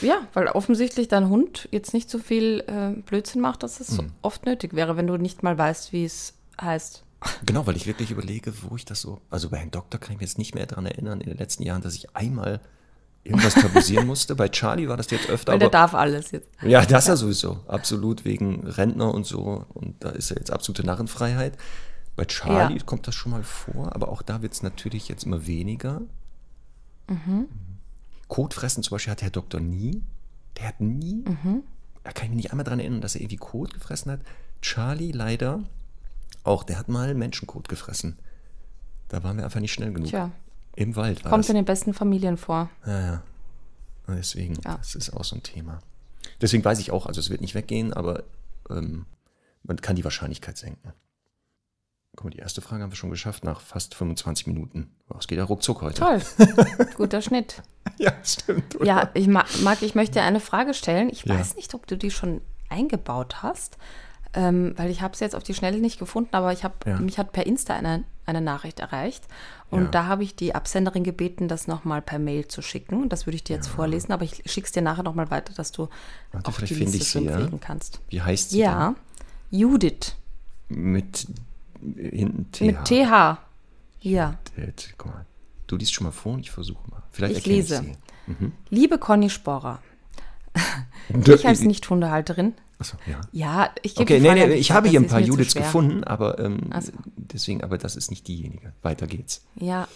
ja, weil offensichtlich dein Hund jetzt nicht so viel äh, Blödsinn macht, dass es hm. oft nötig wäre, wenn du nicht mal weißt, wie es heißt. Genau, weil ich wirklich überlege, wo ich das so. Also bei Herrn Doktor kann ich mich jetzt nicht mehr daran erinnern, in den letzten Jahren, dass ich einmal irgendwas tabuisieren musste. Bei Charlie war das jetzt öfter. Weil der darf alles jetzt. Ja, das ja sowieso. Absolut, wegen Rentner und so. Und da ist ja jetzt absolute Narrenfreiheit. Bei Charlie ja. kommt das schon mal vor, aber auch da wird es natürlich jetzt immer weniger. Mhm. Kotfressen zum Beispiel hat Herr Doktor nie. Der hat nie, mhm. da kann ich mich nicht einmal daran erinnern, dass er irgendwie Kot gefressen hat. Charlie leider auch, der hat mal Menschenkot gefressen. Da waren wir einfach nicht schnell genug. Tja. Im Wald war Kommt das. in den besten Familien vor. Ja, ja. Und deswegen, ja. das ist auch so ein Thema. Deswegen weiß ich auch, also es wird nicht weggehen, aber ähm, man kann die Wahrscheinlichkeit senken. Guck mal, die erste Frage haben wir schon geschafft nach fast 25 Minuten. Es geht ja ruckzuck heute. Toll. Guter Schnitt. Ja, stimmt. Oder? Ja, ich mag, ich möchte eine Frage stellen. Ich ja. weiß nicht, ob du die schon eingebaut hast, ähm, weil ich habe sie jetzt auf die Schnelle nicht gefunden, aber ich habe, ja. mich hat per Insta eine eine Nachricht erreicht. Und Ja. da habe ich die Absenderin gebeten, das nochmal per Mail zu schicken. Das würde ich dir jetzt vorlesen, aber ich schicke es dir nachher nochmal weiter, dass du Warte, auch vielleicht die Liste ich sie, pflegen kannst. Wie heißt sie Ja, Judith denn? Mit äh, hinten TH. mit TH. Ja. Jetzt, Guck mal. Du liest schon mal vor und ich versuche mal. Vielleicht Ich lese. ich sie. Liebe Conny Sporer, ich als Nicht-Hundehalterin. Achso, ja. Ja, ich gebe Okay, die nee, Frage nee, ich ab, habe hier ein paar Judiths gefunden, aber ähm, Ach so. deswegen, aber das ist nicht diejenige. Weiter geht's. Ja.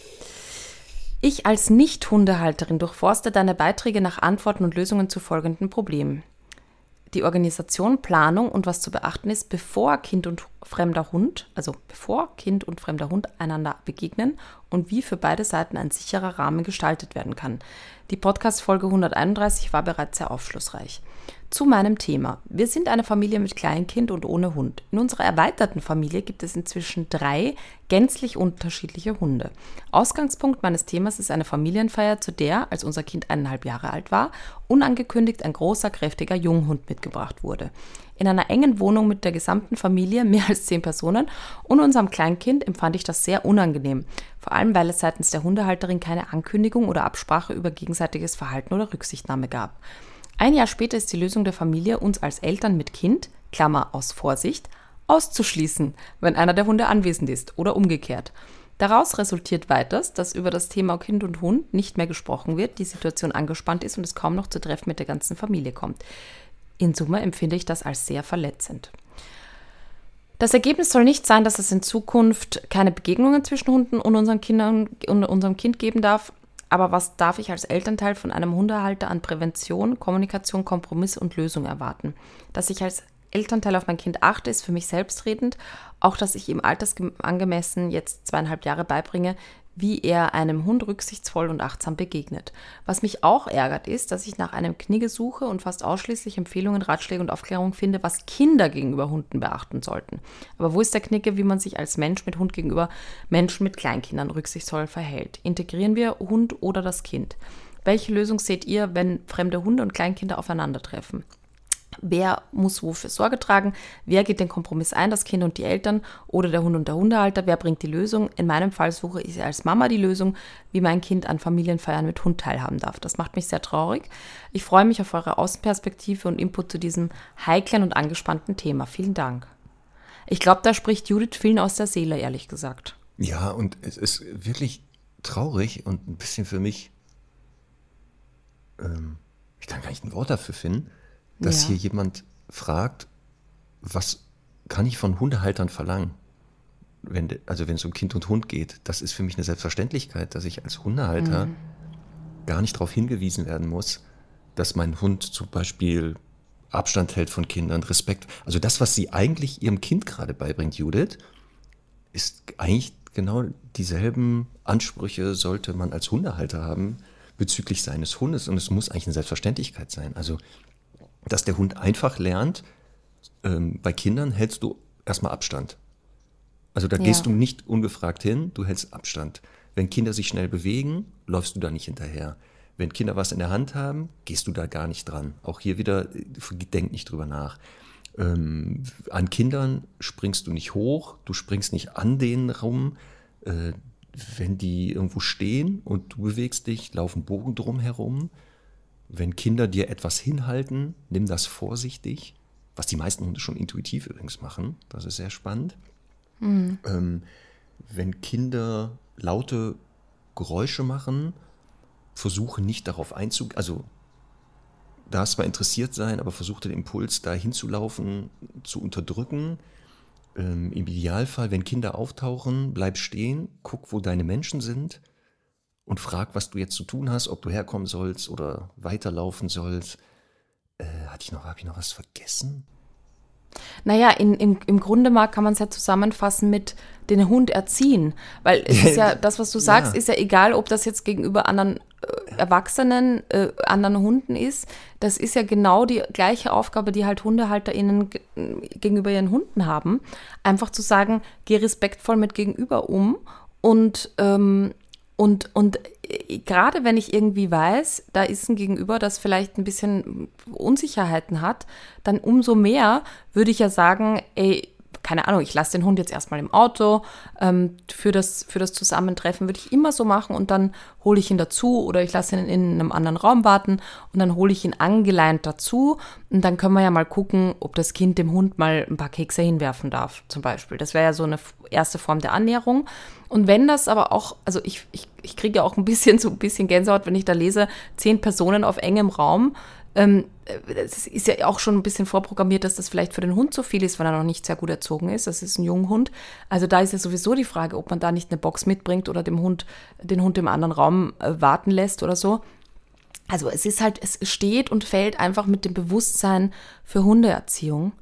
Ich als Nicht-Hundehalterin durchforste deine Beiträge nach Antworten und Lösungen zu folgenden Problemen. Die Organisation, Planung und was zu beachten ist, bevor Kind und fremder Hund, also bevor Kind und fremder Hund einander begegnen und wie für beide Seiten ein sicherer Rahmen gestaltet werden kann. Die Podcast-Folge 131 war bereits sehr aufschlussreich. Zu meinem Thema. Wir sind eine Familie mit Kleinkind und ohne Hund. In unserer erweiterten Familie gibt es inzwischen drei gänzlich unterschiedliche Hunde. Ausgangspunkt meines Themas ist eine Familienfeier, zu der, als unser Kind eineinhalb Jahre alt war, unangekündigt ein großer, kräftiger Junghund mitgebracht wurde. In einer engen Wohnung mit der gesamten Familie, mehr als zehn Personen, und unserem Kleinkind empfand ich das sehr unangenehm. Vor allem, weil es seitens der Hundehalterin keine Ankündigung oder Absprache über gegenseitiges Verhalten oder Rücksichtnahme gab. Ein Jahr später ist die Lösung der Familie, uns als Eltern mit Kind, Klammer aus Vorsicht, auszuschließen, wenn einer der Hunde anwesend ist oder umgekehrt. Daraus resultiert weiters, dass über das Thema Kind und Hund nicht mehr gesprochen wird, die Situation angespannt ist und es kaum noch zu Treffen mit der ganzen Familie kommt. In Summe empfinde ich das als sehr verletzend. Das Ergebnis soll nicht sein, dass es in Zukunft keine Begegnungen zwischen Hunden und unseren Kindern und unserem Kind geben darf. Aber was darf ich als Elternteil von einem Hundehalter an Prävention, Kommunikation, Kompromiss und Lösung erwarten? Dass ich als Elternteil auf mein Kind achte, ist für mich selbstredend. Auch, dass ich ihm altersangemessen jetzt zweieinhalb Jahre beibringe, wie er einem Hund rücksichtsvoll und achtsam begegnet. Was mich auch ärgert, ist, dass ich nach einem Knigge suche und fast ausschließlich Empfehlungen, Ratschläge und Aufklärung finde, was Kinder gegenüber Hunden beachten sollten. Aber wo ist der Knigge, wie man sich als Mensch mit Hund gegenüber Menschen mit Kleinkindern rücksichtsvoll verhält? Integrieren wir Hund oder das Kind? Welche Lösung seht ihr, wenn fremde Hunde und Kleinkinder aufeinandertreffen? Wer muss wofür Sorge tragen? Wer geht den Kompromiss ein, das Kind und die Eltern oder der Hund und der Hundehalter? Wer bringt die Lösung? In meinem Fall suche ich als Mama die Lösung, wie mein Kind an Familienfeiern mit Hund teilhaben darf. Das macht mich sehr traurig. Ich freue mich auf eure Außenperspektive und Input zu diesem heiklen und angespannten Thema. Vielen Dank. Ich glaube, da spricht Judith vielen aus der Seele, ehrlich gesagt. Ja, und es ist wirklich traurig und ein bisschen für mich, ähm, ich kann gar nicht ein Wort dafür finden, dass Ja. hier jemand fragt, was kann ich von Hundehaltern verlangen? Wenn, also wenn es um Kind und Hund geht, das ist für mich eine Selbstverständlichkeit, dass ich als Hundehalter Mhm. gar nicht darauf hingewiesen werden muss, dass mein Hund zum Beispiel Abstand hält von Kindern, Respekt. Also das, was sie eigentlich ihrem Kind gerade beibringt, Judith, ist eigentlich genau dieselben Ansprüche sollte man als Hundehalter haben bezüglich seines Hundes und es muss eigentlich eine Selbstverständlichkeit sein. Also, dass der Hund einfach lernt, ähm, bei Kindern hältst du erstmal Abstand. Also da Ja. gehst du nicht ungefragt hin, du hältst Abstand. Wenn Kinder sich schnell bewegen, läufst du da nicht hinterher. Wenn Kinder was in der Hand haben, gehst du da gar nicht dran. Auch hier wieder, äh, denk nicht drüber nach. Ähm, an Kindern springst du nicht hoch, du springst nicht an denen rum. Äh, wenn die irgendwo stehen und du bewegst dich, laufen Bogen drum herum. Wenn Kinder dir etwas hinhalten, nimm das vorsichtig, was die meisten Hunde schon intuitiv übrigens machen. Das ist sehr spannend. Ähm, wenn Kinder laute Geräusche machen, versuche nicht darauf einzugehen, also darfst mal interessiert sein, aber versuche den Impuls, da hinzulaufen, zu unterdrücken. Ähm, Im Idealfall, wenn Kinder auftauchen, bleib stehen, guck, wo deine Menschen sind und frag, was du jetzt zu tun hast, ob du herkommen sollst oder weiterlaufen sollst. Äh, hatte ich noch, habe ich noch was vergessen? Naja, in, in, im Grunde mal kann man es ja zusammenfassen mit den Hund erziehen. Weil es ist ja, das, was du sagst, Ja. ist ja egal, ob das jetzt gegenüber anderen äh, Erwachsenen, äh, anderen Hunden ist. Das ist ja genau die gleiche Aufgabe, die halt HundehalterInnen ge- gegenüber ihren Hunden haben. Einfach zu sagen, geh respektvoll mit gegenüber um und, ähm, und, und äh, gerade wenn ich irgendwie weiß, da ist ein Gegenüber, das vielleicht ein bisschen Unsicherheiten hat, dann umso mehr würde ich ja sagen, ey, keine Ahnung, ich lasse den Hund jetzt erstmal im Auto ähm, für, das, für das Zusammentreffen, würde ich immer so machen und dann hole ich ihn dazu oder ich lasse ihn in einem anderen Raum warten und dann hole ich ihn angeleint dazu und dann können wir ja mal gucken, ob das Kind dem Hund mal ein paar Kekse hinwerfen darf, zum Beispiel. Das wäre ja so eine erste Form der Annäherung. Und wenn das aber auch, also ich, ich, ich kriege ja auch ein bisschen so ein bisschen Gänsehaut, wenn ich da lese, zehn Personen auf engem Raum. Ähm, es ist ja auch schon ein bisschen vorprogrammiert, dass das vielleicht für den Hund zu viel ist, weil er noch nicht sehr gut erzogen ist. Das ist ein Junghund. Also da ist ja sowieso die Frage, ob man da nicht eine Box mitbringt oder dem Hund, den Hund im anderen Raum äh, warten lässt oder so. Also es ist halt, es steht und fällt einfach mit dem Bewusstsein für Hundeerziehung.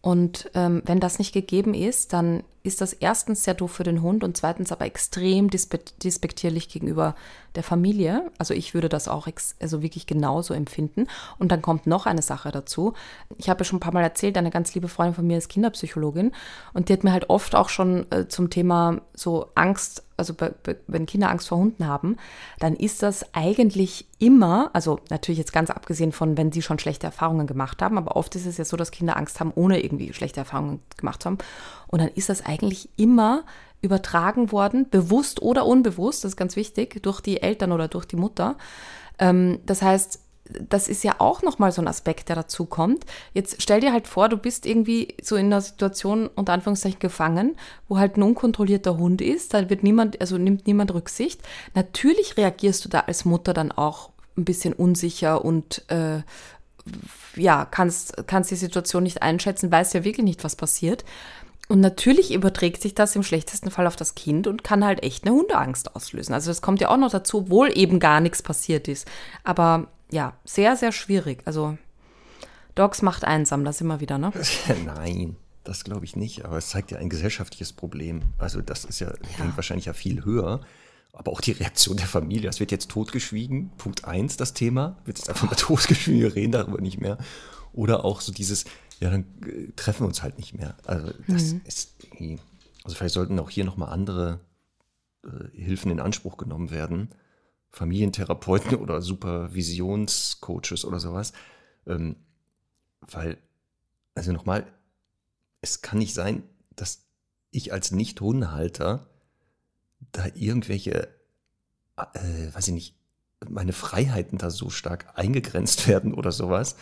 Und ähm, wenn das nicht gegeben ist, dann ist das erstens sehr doof für den Hund und zweitens aber extrem despektierlich gegenüber der Familie. Also ich würde das auch also wirklich genauso empfinden. Und dann kommt noch eine Sache dazu. Ich habe ja schon ein paar Mal erzählt, eine ganz liebe Freundin von mir ist Kinderpsychologin und die hat mir halt oft auch schon äh, zum Thema so Angst, also wenn Kinder Angst vor Hunden haben, dann ist das eigentlich immer, also natürlich jetzt ganz abgesehen von, wenn sie schon schlechte Erfahrungen gemacht haben, aber oft ist es ja so, dass Kinder Angst haben, ohne irgendwie schlechte Erfahrungen gemacht zu haben. Und dann ist das eigentlich immer übertragen worden, bewusst oder unbewusst, das ist ganz wichtig, durch die Eltern oder durch die Mutter. Ähm, das heißt, das ist ja auch nochmal so ein Aspekt, der dazu kommt. Jetzt stell dir halt vor, du bist irgendwie so in einer Situation unter Anführungszeichen gefangen, wo halt ein unkontrollierter Hund ist, da wird niemand, also nimmt niemand Rücksicht. Natürlich reagierst du da als Mutter dann auch ein bisschen unsicher und äh, ja, kannst, kannst die Situation nicht einschätzen, weißt ja wirklich nicht, was passiert. Und natürlich überträgt sich das im schlechtesten Fall auf das Kind und kann halt echt eine Hundeangst auslösen. Also das kommt ja auch noch dazu, obwohl eben gar nichts passiert ist. Aber ja, sehr, sehr schwierig. Also Dogs macht einsam, das immer wieder, ne? Nein, das glaube ich nicht. Aber es zeigt ja ein gesellschaftliches Problem. Also das ist ja, ja. wahrscheinlich ja viel höher. Aber auch die Reaktion der Familie, das wird jetzt totgeschwiegen. Punkt eins, das Thema, wird jetzt einfach mal totgeschwiegen, wir reden darüber nicht mehr. Oder auch so dieses, ja, dann äh, treffen wir uns halt nicht mehr. Also das mhm. ist, also vielleicht sollten auch hier nochmal andere äh, Hilfen in Anspruch genommen werden. Familientherapeuten oder Supervisionscoaches oder sowas. Ähm, weil, also nochmal, es kann nicht sein, dass ich als Nicht-Hundehalter da irgendwelche, äh, weiß ich nicht, meine Freiheiten da so stark eingegrenzt werden oder sowas.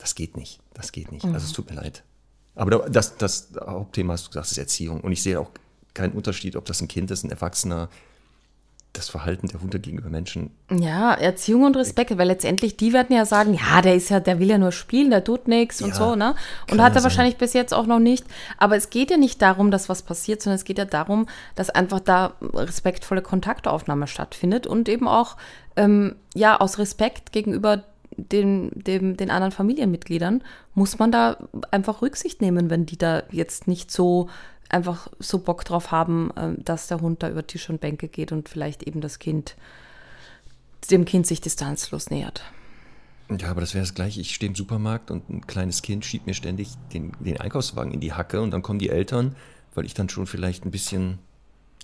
Das geht nicht. Das geht nicht. Mhm. Also es tut mir leid. Aber das, das Hauptthema, hast du gesagt, ist Erziehung. Und ich sehe auch keinen Unterschied, ob das ein Kind ist, ein Erwachsener, das Verhalten der Hunde gegenüber Menschen. Ja, Erziehung und Respekt, weil letztendlich die werden ja sagen, ja, der ist ja, der will ja nur spielen, der tut nichts und so, ne? Und hat er wahrscheinlich bis jetzt auch noch nicht. Aber es geht ja nicht darum, dass was passiert, sondern es geht ja darum, dass einfach da respektvolle Kontaktaufnahme stattfindet und eben auch ähm, ja aus Respekt gegenüber den, dem, den anderen Familienmitgliedern muss man da einfach Rücksicht nehmen, wenn die da jetzt nicht so einfach so Bock drauf haben, ähm, dass der Hund da über Tisch und Bänke geht und vielleicht eben das Kind, dem Kind sich distanzlos nähert. Ja, aber das wäre das gleiche. Ich stehe im Supermarkt und ein kleines Kind schiebt mir ständig den, den Einkaufswagen in die Hacke und dann kommen die Eltern, weil ich dann schon vielleicht ein bisschen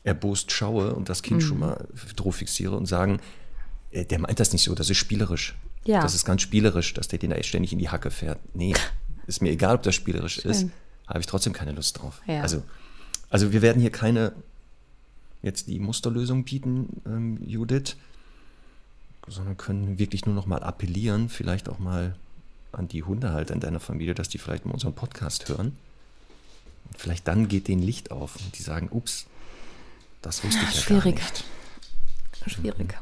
erbost schaue und das Kind mhm. schon mal drauf fixiere und sagen, äh, der meint das nicht so, das ist spielerisch. Ja. Das ist ganz spielerisch, dass der den da ständig in die Hacke fährt. Nee, ist mir egal, ob das spielerisch Schön. ist, habe ich trotzdem keine Lust drauf. Ja. Also, also wir werden hier keine jetzt die Musterlösung bieten, ähm, Judith, sondern können wirklich nur noch mal appellieren, vielleicht auch mal an die Hundehalter in deiner Familie, dass die vielleicht mal unseren Podcast hören. Und vielleicht dann geht denen Licht auf und die sagen, ups, das wusste ich ja Schwierig. gar nicht. Schwierig.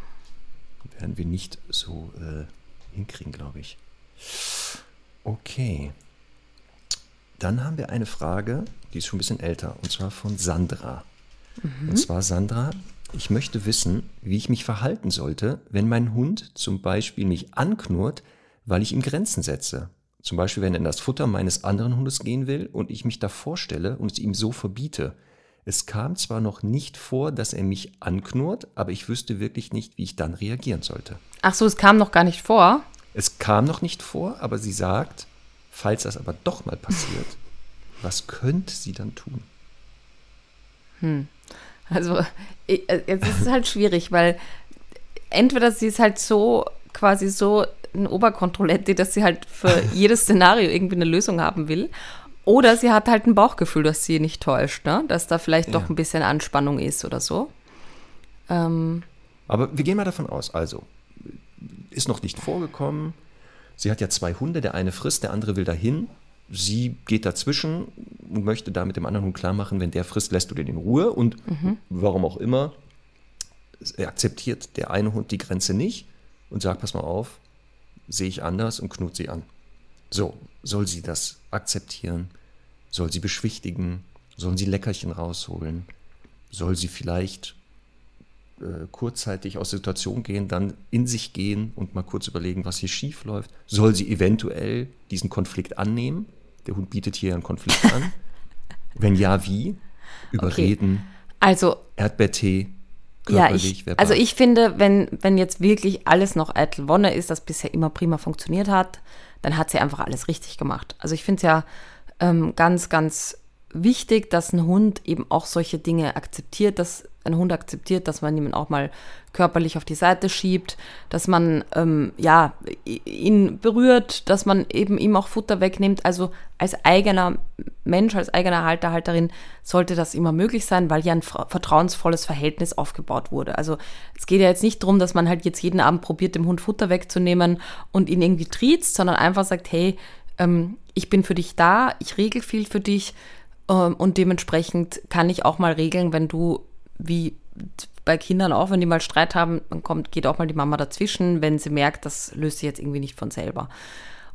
Werden wir nicht so äh, hinkriegen, glaube ich. Okay. Dann haben wir eine Frage, die ist schon ein bisschen älter, und zwar von Sandra. Mhm. Und zwar, Sandra, ich möchte wissen, wie ich mich verhalten sollte, wenn mein Hund zum Beispiel mich anknurrt, weil ich ihm Grenzen setze. Zum Beispiel, wenn er in das Futter meines anderen Hundes gehen will und ich mich da vorstelle und es ihm so verbiete. Es kam zwar noch nicht vor, dass er mich anknurrt, aber ich wüsste wirklich nicht, wie ich dann reagieren sollte. Ach so, es kam noch gar nicht vor? Es kam noch nicht vor, aber sie sagt, falls das aber doch mal passiert, was könnte sie dann tun? Hm. Also, äh, es ist halt schwierig, weil entweder sie ist halt so quasi so ein Oberkontrollette, dass sie halt für jedes Szenario irgendwie eine Lösung haben will. Oder sie hat halt ein Bauchgefühl, dass sie nicht täuscht, ne? dass da vielleicht ja. doch ein bisschen Anspannung ist oder so. Ähm. Aber wir gehen mal davon aus, also, ist noch nicht vorgekommen. Sie hat ja zwei Hunde, der eine frisst, der andere will dahin. Sie geht dazwischen und möchte da mit dem anderen Hund klar machen, wenn der frisst, lässt du den in Ruhe. Und mhm. warum auch immer, akzeptiert der eine Hund die Grenze nicht und sagt, pass mal auf, sehe ich anders und knut sie an. So, soll sie das akzeptieren? Soll sie beschwichtigen? Sollen sie Leckerchen rausholen? Soll sie vielleicht kurzzeitig aus der Situation gehen, dann in sich gehen und mal kurz überlegen, was hier schief läuft? Soll sie eventuell diesen Konflikt annehmen? Der Hund bietet hier einen Konflikt an. Wenn ja, wie? Überreden. Okay. Also Erdbeertee. Ja, ich, also ich finde, wenn, wenn jetzt wirklich alles noch eitel Wonne ist, das bisher immer prima funktioniert hat, dann hat sie einfach alles richtig gemacht. Also ich finde es ja ähm, ganz, ganz wichtig, dass ein Hund eben auch solche Dinge akzeptiert, dass ein Hund akzeptiert, dass man ihn auch mal körperlich auf die Seite schiebt, dass man ähm, ja ihn berührt, dass man eben ihm auch Futter wegnimmt. Also als eigener Mensch, als eigener Halter, Halterin sollte das immer möglich sein, weil ja ein vertrauensvolles Verhältnis aufgebaut wurde. Also es geht ja jetzt nicht darum, dass man halt jetzt jeden Abend probiert, dem Hund Futter wegzunehmen und ihn irgendwie triezt, sondern einfach sagt, hey, ähm, ich bin für dich da, ich regel viel für dich ähm, und dementsprechend kann ich auch mal regeln, wenn du wie bei Kindern auch, wenn die mal Streit haben, dann kommt, geht auch mal die Mama dazwischen, wenn sie merkt, das löst sich jetzt irgendwie nicht von selber.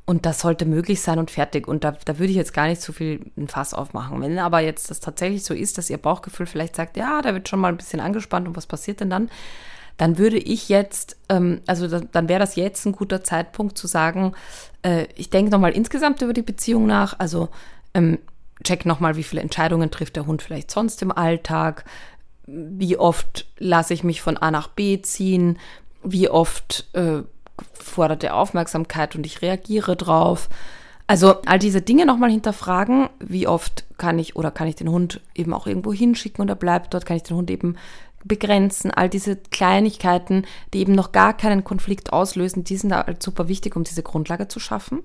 Und das sollte möglich sein und fertig. Und da, da würde ich jetzt gar nicht so viel ein Fass aufmachen. Wenn aber jetzt das tatsächlich so ist, dass ihr Bauchgefühl vielleicht sagt, ja, da wird schon mal ein bisschen angespannt und was passiert denn dann? Dann würde ich jetzt, ähm, also da, dann wäre das jetzt ein guter Zeitpunkt zu sagen, äh, ich denke nochmal insgesamt über die Beziehung nach. Also ähm, check nochmal, wie viele Entscheidungen trifft der Hund vielleicht sonst im Alltag, wie oft lasse ich mich von A nach B ziehen, wie oft äh, fordert er Aufmerksamkeit und ich reagiere drauf. Also all diese Dinge nochmal hinterfragen, wie oft kann ich oder kann ich den Hund eben auch irgendwo hinschicken und er bleibt dort, kann ich den Hund eben begrenzen, all diese Kleinigkeiten, die eben noch gar keinen Konflikt auslösen, die sind da halt super wichtig, um diese Grundlage zu schaffen.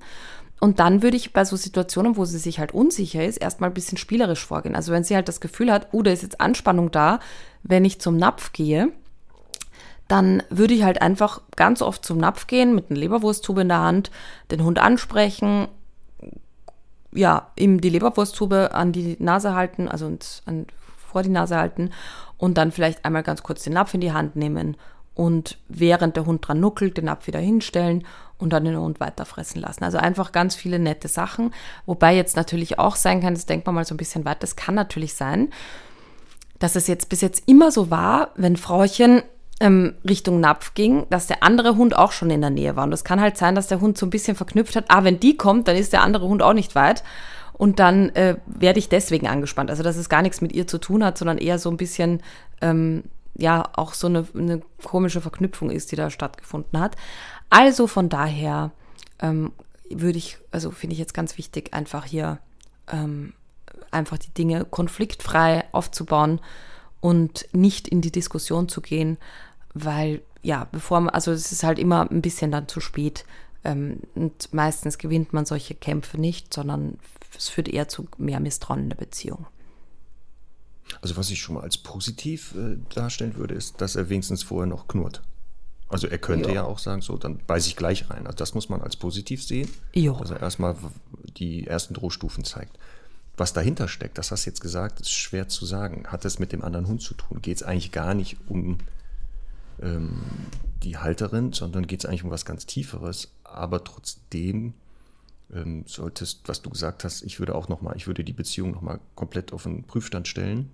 Und dann würde ich bei so Situationen, wo sie sich halt unsicher ist, erstmal ein bisschen spielerisch vorgehen. Also wenn sie halt das Gefühl hat, oh, da ist jetzt Anspannung da, wenn ich zum Napf gehe, dann würde ich halt einfach ganz oft zum Napf gehen mit einer Leberwursttube in der Hand, den Hund ansprechen, ja, ihm die Leberwursttube an die Nase halten, also an, vor die Nase halten und dann vielleicht einmal ganz kurz den Napf in die Hand nehmen und während der Hund dran nuckelt, den Napf wieder hinstellen und dann den Hund weiterfressen lassen. Also einfach ganz viele nette Sachen. Wobei jetzt natürlich auch sein kann, das denkt man mal so ein bisschen weiter, das kann natürlich sein, dass es jetzt bis jetzt immer so war, wenn Frauchen ähm, Richtung Napf ging, dass der andere Hund auch schon in der Nähe war. Und es kann halt sein, dass der Hund so ein bisschen verknüpft hat, ah, wenn die kommt, dann ist der andere Hund auch nicht weit. Und dann äh, werde ich deswegen angespannt. Also, dass es gar nichts mit ihr zu tun hat, sondern eher so ein bisschen, ähm, ja, auch so eine, eine komische Verknüpfung ist, die da stattgefunden hat. Also von daher ähm, würde ich, also finde ich jetzt ganz wichtig, einfach hier ähm, einfach die Dinge konfliktfrei aufzubauen und nicht in die Diskussion zu gehen, weil ja, bevor man, also es ist halt immer ein bisschen dann zu spät. Ähm, und meistens gewinnt man solche Kämpfe nicht, sondern es führt eher zu mehr Misstrauen in der Beziehung. Also was ich schon mal als positiv äh, darstellen würde, ist, dass er wenigstens vorher noch knurrt. Also er könnte jo. ja auch sagen, so, dann beiße ich gleich rein. Also das muss man als positiv sehen, jo. dass er erstmal die ersten Drohstufen zeigt. Was dahinter steckt, das hast du jetzt gesagt, ist schwer zu sagen. Hat es mit dem anderen Hund zu tun? Geht es eigentlich gar nicht um ähm, die Halterin, sondern geht es eigentlich um was ganz Tieferes. Aber trotzdem ähm, solltest, was du gesagt hast, ich würde auch nochmal, ich würde die Beziehung nochmal komplett auf den Prüfstand stellen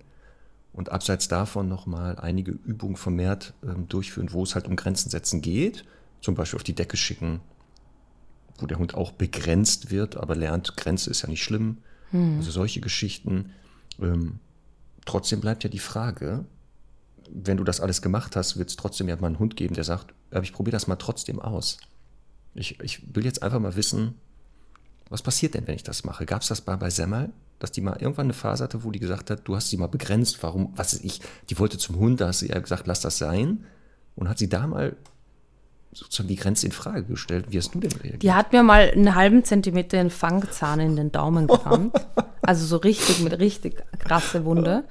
und abseits davon nochmal einige Übungen vermehrt ähm, durchführen, wo es halt um Grenzen setzen geht. Zum Beispiel auf die Decke schicken, wo der Hund auch begrenzt wird, aber lernt, Grenze ist ja nicht schlimm. Hm. Also solche Geschichten. Ähm, trotzdem bleibt ja die Frage, wenn du das alles gemacht hast, wird es trotzdem ja mal einen Hund geben, der sagt, aber ich probiere das mal trotzdem aus. Ich, ich will jetzt einfach mal wissen, was passiert denn, wenn ich das mache? Gab es das bei, bei Semmel? Dass die mal irgendwann eine Phase hatte, wo die gesagt hat, du hast sie mal begrenzt, warum, was ist ich, die wollte zum Hund, da hast du ja gesagt, lass das sein. Und hat sie da mal sozusagen die Grenze in Frage gestellt. Wie hast du denn reagiert? Die hat mir mal einen halben Zentimeter den Fangzahn in den Daumen gerammt. also so richtig mit richtig krasse Wunde.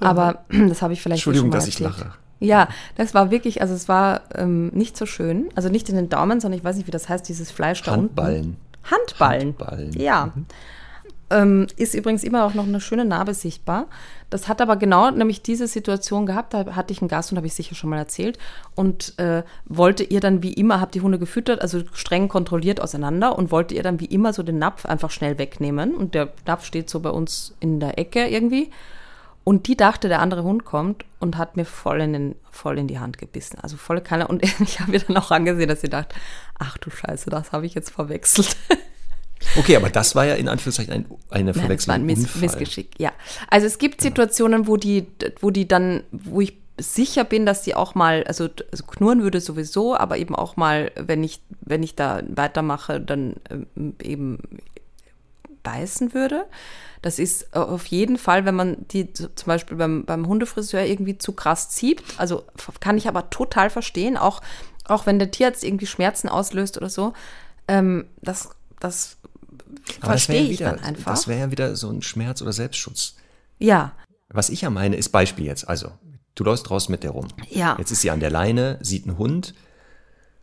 Aber das habe ich vielleicht Entschuldigung, schon mal dass ich erzählt. lache. Ja, das war wirklich, also es war ähm, nicht so schön. Also nicht in den Daumen, sondern ich weiß nicht, wie das heißt, dieses Fleisch da Handballen. unten. Handballen. Handballen. Ja. Ähm, ist übrigens immer auch noch eine schöne Narbe sichtbar. Das hat aber genau nämlich diese Situation gehabt. Da hatte ich einen Gast und habe ich sicher schon mal erzählt. Und äh, wollte ihr dann wie immer, habe die Hunde gefüttert, also streng kontrolliert auseinander und wollte ihr dann wie immer so den Napf einfach schnell wegnehmen. Und der Napf steht so bei uns in der Ecke irgendwie. Und die dachte, der andere Hund kommt und hat mir voll in, den, voll in die Hand gebissen. Also volle Kanne. Und ich habe ihr dann auch angesehen, dass sie dachte, ach du Scheiße, das habe ich jetzt verwechselt. Okay, aber das war ja in Anführungszeichen ein, eine Nein, das war Verwechslung. ein Miss Unfall. Missgeschick, ja. Also es gibt Situationen, wo die, wo die dann, wo ich sicher bin, dass die auch mal, also, also knurren würde sowieso, aber eben auch mal, wenn ich, wenn ich da weitermache, dann ähm, eben beißen würde. Das ist auf jeden Fall, wenn man die zum Beispiel beim, beim Hundefriseur irgendwie zu krass zieht. Also kann ich aber total verstehen, auch, auch wenn der Tierarzt irgendwie Schmerzen auslöst oder so. Ähm, das das Aber verstehe ja ich wieder, dann einfach. Das wäre ja wieder so ein Schmerz- oder Selbstschutz. ja, Was ich ja meine, ist Beispiel jetzt. Also, du läufst draußen mit der rum. Ja. Jetzt ist sie an der Leine, sieht einen Hund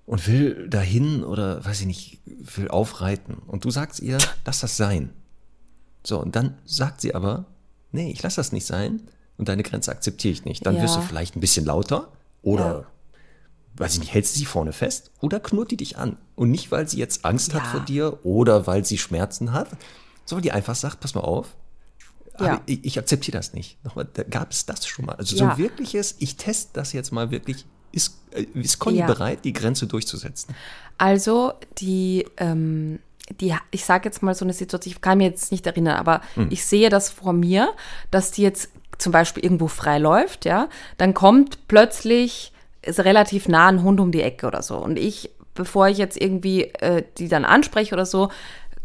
und will dahin oder, weiß ich nicht, will aufreiten. Und du sagst ihr, lass das sein. So, und dann sagt sie aber, nee, ich lass das nicht sein und deine Grenze akzeptiere ich nicht. Dann Ja. wirst du vielleicht ein bisschen lauter oder, Ja. Weiß ich nicht, hältst du sie vorne fest oder knurrt die dich an. Und nicht, weil sie jetzt Angst hat Ja. vor dir oder weil sie Schmerzen hat, sondern die einfach sagt, pass mal auf, Ja. ich, ich akzeptiere das nicht. Nochmal, da gab es das schon mal. Also so Ja. ein wirkliches, ich teste das jetzt mal wirklich. Ist, äh, ist Conny bereit, die Grenze durchzusetzen? Also die, ähm, die, ich sage jetzt mal so eine Situation, ich kann mir jetzt nicht erinnern, aber Hm. ich sehe das vor mir, dass die jetzt zum Beispiel irgendwo frei läuft, ja, dann kommt plötzlich ist relativ nah ein Hund um die Ecke oder so. Und ich, bevor ich jetzt irgendwie äh, die dann anspreche oder so,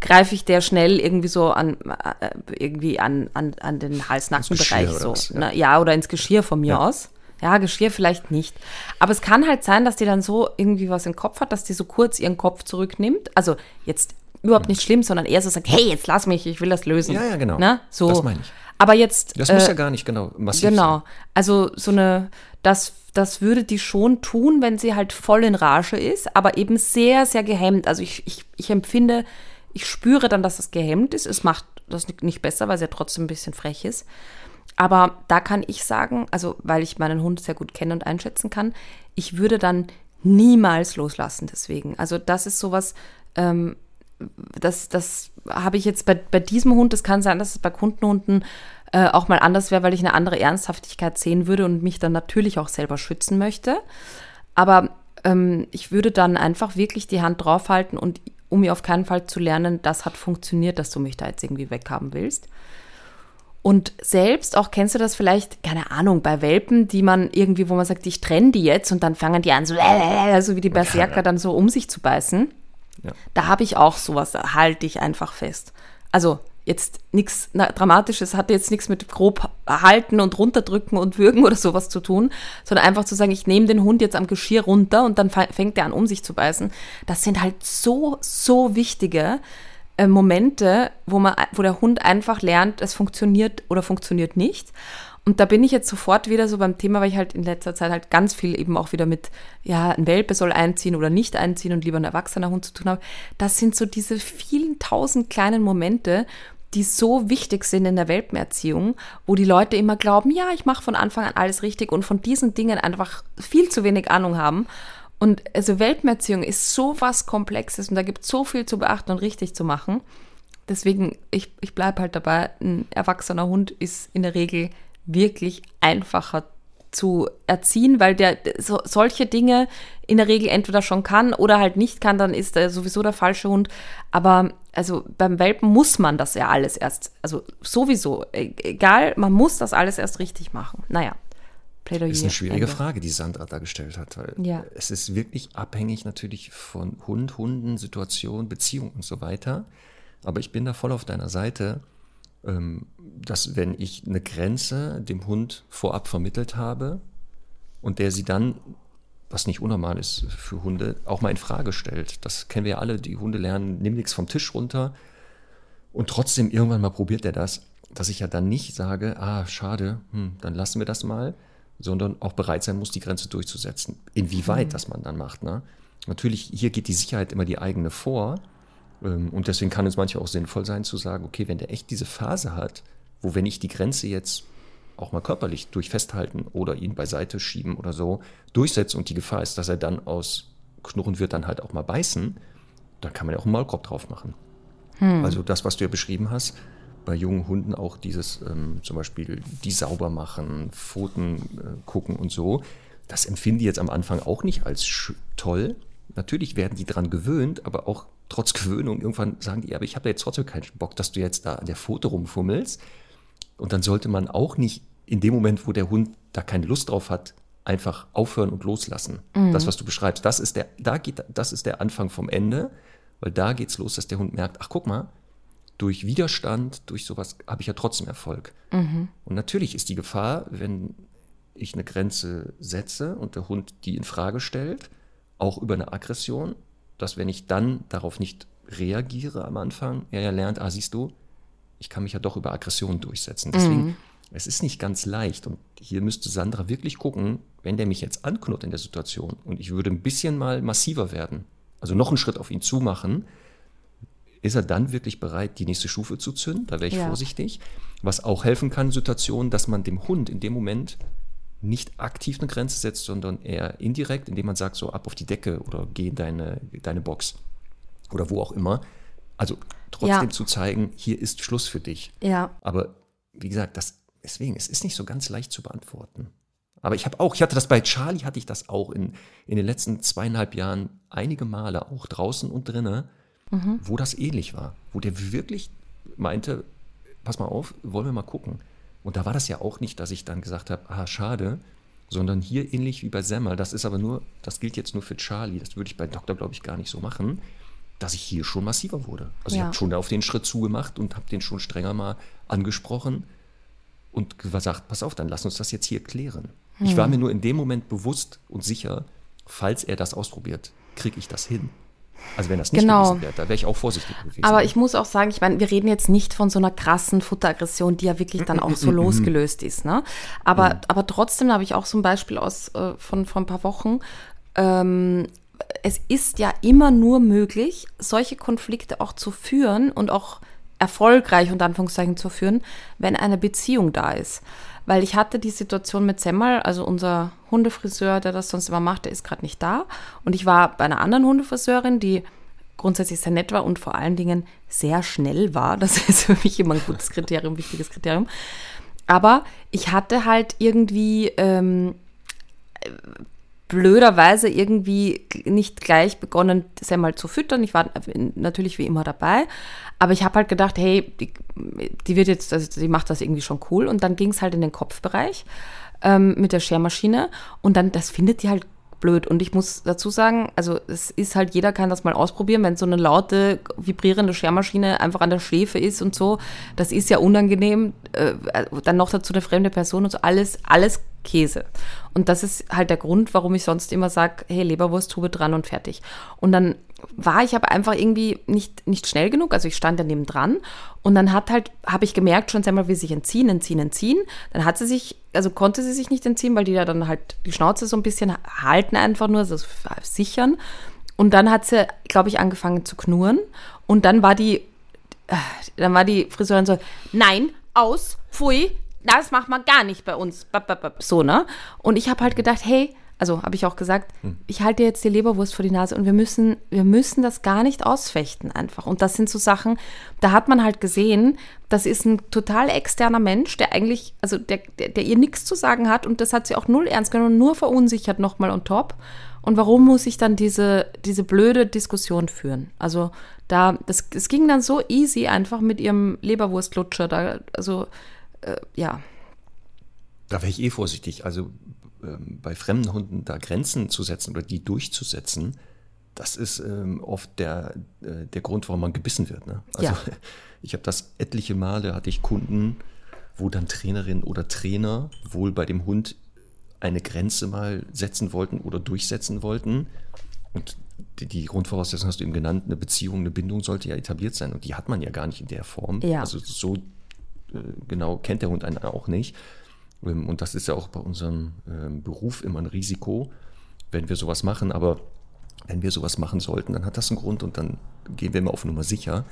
greife ich der schnell irgendwie so an äh, irgendwie an, an, an den Hals-Nacken-Bereich so. was, ja. Ne? Ja, oder ins Geschirr von mir Ja. aus. Ja, Geschirr vielleicht nicht. Aber es kann halt sein, dass die dann so irgendwie was im Kopf hat, dass die so kurz ihren Kopf zurücknimmt. Also jetzt überhaupt nicht schlimm, sondern eher so sagt, hey, jetzt lass mich, ich will das lösen. Ja, ja, genau. Ne? So. Das meine ich. Aber jetzt. Das muss äh, ja gar nicht genau massiv Genau. sein. Also so eine, das, das würde die schon tun, wenn sie halt voll in Rage ist, aber eben sehr, sehr gehemmt. Also ich, ich, ich empfinde, ich spüre dann, dass das gehemmt ist. Es macht das nicht- besser, weil sie ja trotzdem ein bisschen frech ist. Aber da kann ich sagen, also weil ich meinen Hund sehr gut kenne und einschätzen kann, ich würde dann niemals loslassen deswegen. Also das ist sowas, ähm, das, das habe ich jetzt bei, bei diesem Hund, das kann sein, dass es bei Kundenhunden äh, auch mal anders wäre, weil ich eine andere Ernsthaftigkeit sehen würde und mich dann natürlich auch selber schützen möchte. Aber ähm, ich würde dann einfach wirklich die Hand draufhalten und um mir auf keinen Fall zu lernen, das hat funktioniert, dass du mich da jetzt irgendwie weghaben willst. Und selbst, auch kennst du das vielleicht, keine Ahnung, bei Welpen, die man irgendwie, wo man sagt, ich trenne die jetzt und dann fangen die an, so, so wie die Berserker dann so um sich zu beißen. Ja. Da habe ich auch sowas, da halte ich einfach fest. Also jetzt nichts Dramatisches, hat jetzt nichts mit grob halten und runterdrücken und würgen oder sowas zu tun, sondern einfach zu sagen, ich nehme den Hund jetzt am Geschirr runter und dann fängt er an, um sich zu beißen. Das sind halt so, so wichtige äh, Momente, wo, man, wo der Hund einfach lernt, es funktioniert oder funktioniert nicht. Und da bin ich jetzt sofort wieder so beim Thema, weil ich halt in letzter Zeit halt ganz viel eben auch wieder mit, ja, ein Welpe soll einziehen oder nicht einziehen und lieber ein erwachsener Hund zu tun habe. Das sind so diese vielen tausend kleinen Momente, die so wichtig sind in der Welpenerziehung, wo die Leute immer glauben, ja, ich mache von Anfang an alles richtig und von diesen Dingen einfach viel zu wenig Ahnung haben. Und also Welpenerziehung ist so was Komplexes und da gibt es so viel zu beachten und richtig zu machen. Deswegen, ich, ich bleibe halt dabei, ein erwachsener Hund ist in der Regel wirklich einfacher zu erziehen, weil der so, solche Dinge in der Regel entweder schon kann oder halt nicht kann, dann ist er sowieso der falsche Hund. Aber also beim Welpen muss man das ja alles erst, also sowieso, e- egal, man muss das alles erst richtig machen. Naja, Plädoyer. ist eine schwierige Ende. Frage, die Sandra da gestellt hat, weil Ja. es ist wirklich abhängig natürlich von Hund, Hunden, Situation, Beziehung und so weiter. Aber ich bin da voll auf deiner Seite, dass wenn ich eine Grenze dem Hund vorab vermittelt habe und der sie dann was nicht unnormal ist für Hunde, auch mal in Frage stellt. Das kennen wir ja alle, die Hunde lernen, nimm nichts vom Tisch runter. Und trotzdem irgendwann mal probiert er das, dass ich ja dann nicht sage, ah, schade, hm, dann lassen wir das mal, sondern auch bereit sein muss, die Grenze durchzusetzen. Inwieweit mhm. das man dann macht. Ne? Natürlich, hier geht die Sicherheit immer die eigene vor. Ähm, und deswegen kann es manchmal auch sinnvoll sein zu sagen, okay, wenn der echt diese Phase hat, wo wenn ich die Grenze jetzt auch mal körperlich durch Festhalten oder ihn beiseite schieben oder so durchsetze und die Gefahr ist, dass er dann aus Knurren wird, dann halt auch mal beißen, dann kann man ja auch einen Maulkorb drauf machen. Hm. Also das, was du ja beschrieben hast, bei jungen Hunden auch dieses ähm, zum Beispiel die sauber machen, Pfoten äh, gucken und so, das empfinden die jetzt am Anfang auch nicht als toll. Natürlich werden die dran gewöhnt, aber auch trotz Gewöhnung irgendwann sagen die, aber ich habe jetzt trotzdem keinen Bock, dass du jetzt da an der Pfote rumfummelst. Und dann sollte man auch nicht in dem Moment, wo der Hund da keine Lust drauf hat, einfach aufhören und loslassen. Mhm. Das, was du beschreibst, das ist der, da geht, das ist der Anfang vom Ende, weil da geht's los, dass der Hund merkt, ach guck mal, durch Widerstand, durch sowas habe ich ja trotzdem Erfolg. Mhm. Und natürlich ist die Gefahr, wenn ich eine Grenze setze und der Hund die in Frage stellt, auch über eine Aggression, dass wenn ich dann darauf nicht reagiere am Anfang, er ja lernt, ah, siehst du, ich kann mich ja doch über Aggression durchsetzen. Deswegen mhm. Es ist nicht ganz leicht und hier müsste Sandra wirklich gucken, wenn der mich jetzt anknurrt in der Situation und ich würde ein bisschen mal massiver werden, also noch einen Schritt auf ihn zumachen, ist er dann wirklich bereit, die nächste Stufe zu zünden? Da wäre ich ja. vorsichtig. Was auch helfen kann in Situationen, dass man dem Hund in dem Moment nicht aktiv eine Grenze setzt, sondern eher indirekt, indem man sagt, so ab auf die Decke oder geh in deine, deine Box oder wo auch immer. Also trotzdem ja. zu zeigen, hier ist Schluss für dich. Ja. Aber wie gesagt, das deswegen, es ist nicht so ganz leicht zu beantworten. Aber ich habe auch, ich hatte das bei Charlie, hatte ich das auch in, in den letzten zweieinhalb Jahren einige Male, auch draußen und drinnen, mhm. wo das ähnlich war. Wo der wirklich meinte, pass mal auf, wollen wir mal gucken. Und da war das ja auch nicht, dass ich dann gesagt habe, ah, schade, sondern hier ähnlich wie bei Semmel, das ist aber nur, das gilt jetzt nur für Charlie, das würde ich bei Doktor, glaube ich, gar nicht so machen, dass ich hier schon massiver wurde. Also ja. ich habe schon auf den Schritt zugemacht und habe den schon strenger mal angesprochen und gesagt, pass auf, dann lass uns das jetzt hier klären. Hm. Ich war hm. mir nur in dem Moment bewusst und sicher, falls er das ausprobiert, kriege ich das hin. Also wenn das nicht genau. gewesen wäre, da wäre ich auch vorsichtig gewesen. Aber ich muss auch sagen, ich meine, wir reden jetzt nicht von so einer krassen Futteraggression, die ja wirklich dann auch so losgelöst ist. Ne? Aber, ja. aber trotzdem habe ich auch so ein Beispiel aus äh, von vor ein paar Wochen. Ähm, es ist ja immer nur möglich, solche Konflikte auch zu führen und auch erfolgreich unter Anführungszeichen zu führen, wenn eine Beziehung da ist. Weil ich hatte die Situation mit Semmel, also unser Hundefriseur, der das sonst immer macht, der ist gerade nicht da. Und ich war bei einer anderen Hundefriseurin, die grundsätzlich sehr nett war und vor allen Dingen sehr schnell war. Das ist für mich immer ein gutes Kriterium, wichtiges Kriterium. Aber ich hatte halt irgendwie ähm, blöderweise irgendwie nicht gleich begonnen, Semmel zu füttern. Ich war natürlich wie immer dabei, aber ich habe halt gedacht, hey, die, die, wird jetzt, also die macht das irgendwie schon cool. Und dann ging es halt in den Kopfbereich ähm, mit der Schermaschine. Und dann, das findet die halt blöd. Und ich muss dazu sagen, also es ist halt, jeder kann das mal ausprobieren, wenn so eine laute, vibrierende Schermaschine einfach an der Schläfe ist und so. Das ist ja unangenehm. Äh, dann noch dazu eine fremde Person und so. Alles, alles Käse. Und das ist halt der Grund, warum ich sonst immer sage, hey, Leberwursttube dran und fertig. Und dann war ich aber einfach irgendwie nicht, nicht schnell genug, also ich stand daneben dran und dann hat halt, habe ich gemerkt schon einmal, wie sich entziehen, entziehen, entziehen. Dann hat sie sich, also konnte sie sich nicht entziehen, weil die da dann halt die Schnauze so ein bisschen halten einfach nur, also sichern. Und dann hat sie, glaube ich, angefangen zu knurren und dann war die, äh, dann war die Friseurin so, nein, aus, pfui, das macht man gar nicht bei uns. So, ne? Und ich habe halt gedacht, hey, also habe ich auch gesagt, hm. ich halte dir jetzt die Leberwurst vor die Nase und wir müssen, wir müssen das gar nicht ausfechten einfach. Und das sind so Sachen, da hat man halt gesehen, das ist ein total externer Mensch, der eigentlich, also der, der, der ihr nichts zu sagen hat und das hat sie auch null ernst genommen, nur verunsichert nochmal on top. Und warum muss ich dann diese, diese blöde Diskussion führen? Also da, das, es ging dann so easy einfach mit ihrem Leberwurstlutscher, da, also äh, ja. Da wäre ich eh vorsichtig. Also ähm, bei fremden Hunden da Grenzen zu setzen oder die durchzusetzen, das ist ähm, oft der, äh, der Grund, warum man gebissen wird. Ne? Also ja. ich habe das etliche Male, hatte ich Kunden, wo dann Trainerin oder Trainer wohl bei dem Hund eine Grenze mal setzen wollten oder durchsetzen wollten. Und die, die Grundvoraussetzung hast du eben genannt, eine Beziehung, eine Bindung sollte ja etabliert sein. Und die hat man ja gar nicht in der Form. Ja. Also so genau kennt der Hund einen auch nicht. Ähm, Und das ist ja auch bei unserem ähm, Beruf immer ein Risiko, wenn wir sowas machen. Aber wenn wir sowas machen sollten, dann hat das einen Grund und dann gehen wir immer auf Nummer sicher.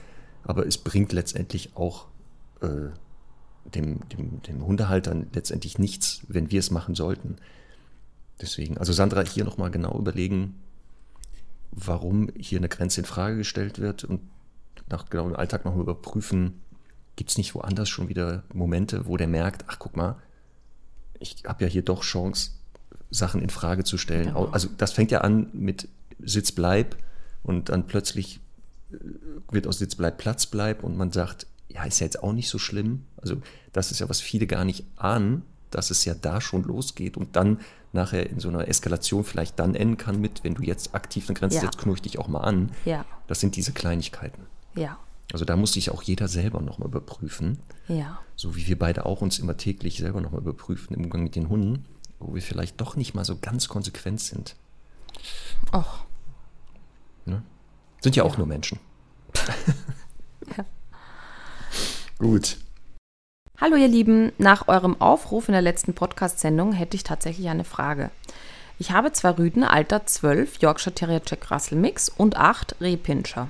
Aber es bringt letztendlich auch äh, dem, dem, dem Hundehaltern letztendlich nichts, wenn wir es machen sollten. Deswegen, also Sandra, hier nochmal genau überlegen, warum hier eine Grenze in Frage gestellt wird und nach genau im Alltag nochmal überprüfen, gibt es nicht woanders schon wieder Momente, wo der merkt, ach guck mal, ich habe ja hier doch Chance, Sachen in Frage zu stellen. Genau. Also das fängt ja an mit Sitz bleib und dann plötzlich äh, wird aus Sitz bleib Platz bleib und man sagt, ja, ist ja jetzt auch nicht so schlimm. Also das ist ja, was viele gar nicht ahnen, dass es ja da schon losgeht und dann nachher in so einer Eskalation vielleicht dann enden kann mit, wenn du jetzt aktiv eine Grenze Ja. setzt, knurr ich dich auch mal an. Ja, Das sind diese Kleinigkeiten. ja, Also da muss sich auch jeder selber nochmal überprüfen, ja. so wie wir beide auch uns immer täglich selber nochmal überprüfen im Umgang mit den Hunden, wo wir vielleicht doch nicht mal so ganz konsequent sind. Och, Ne? Sind ja auch nur Menschen. Ja. Gut. Hallo ihr Lieben, nach eurem Aufruf in der letzten Podcast-Sendung hätte ich tatsächlich eine Frage. Ich habe zwei Rüden, Alter 12, Yorkshire Terrier Jack Russell Mix und 8 Rehpinscher.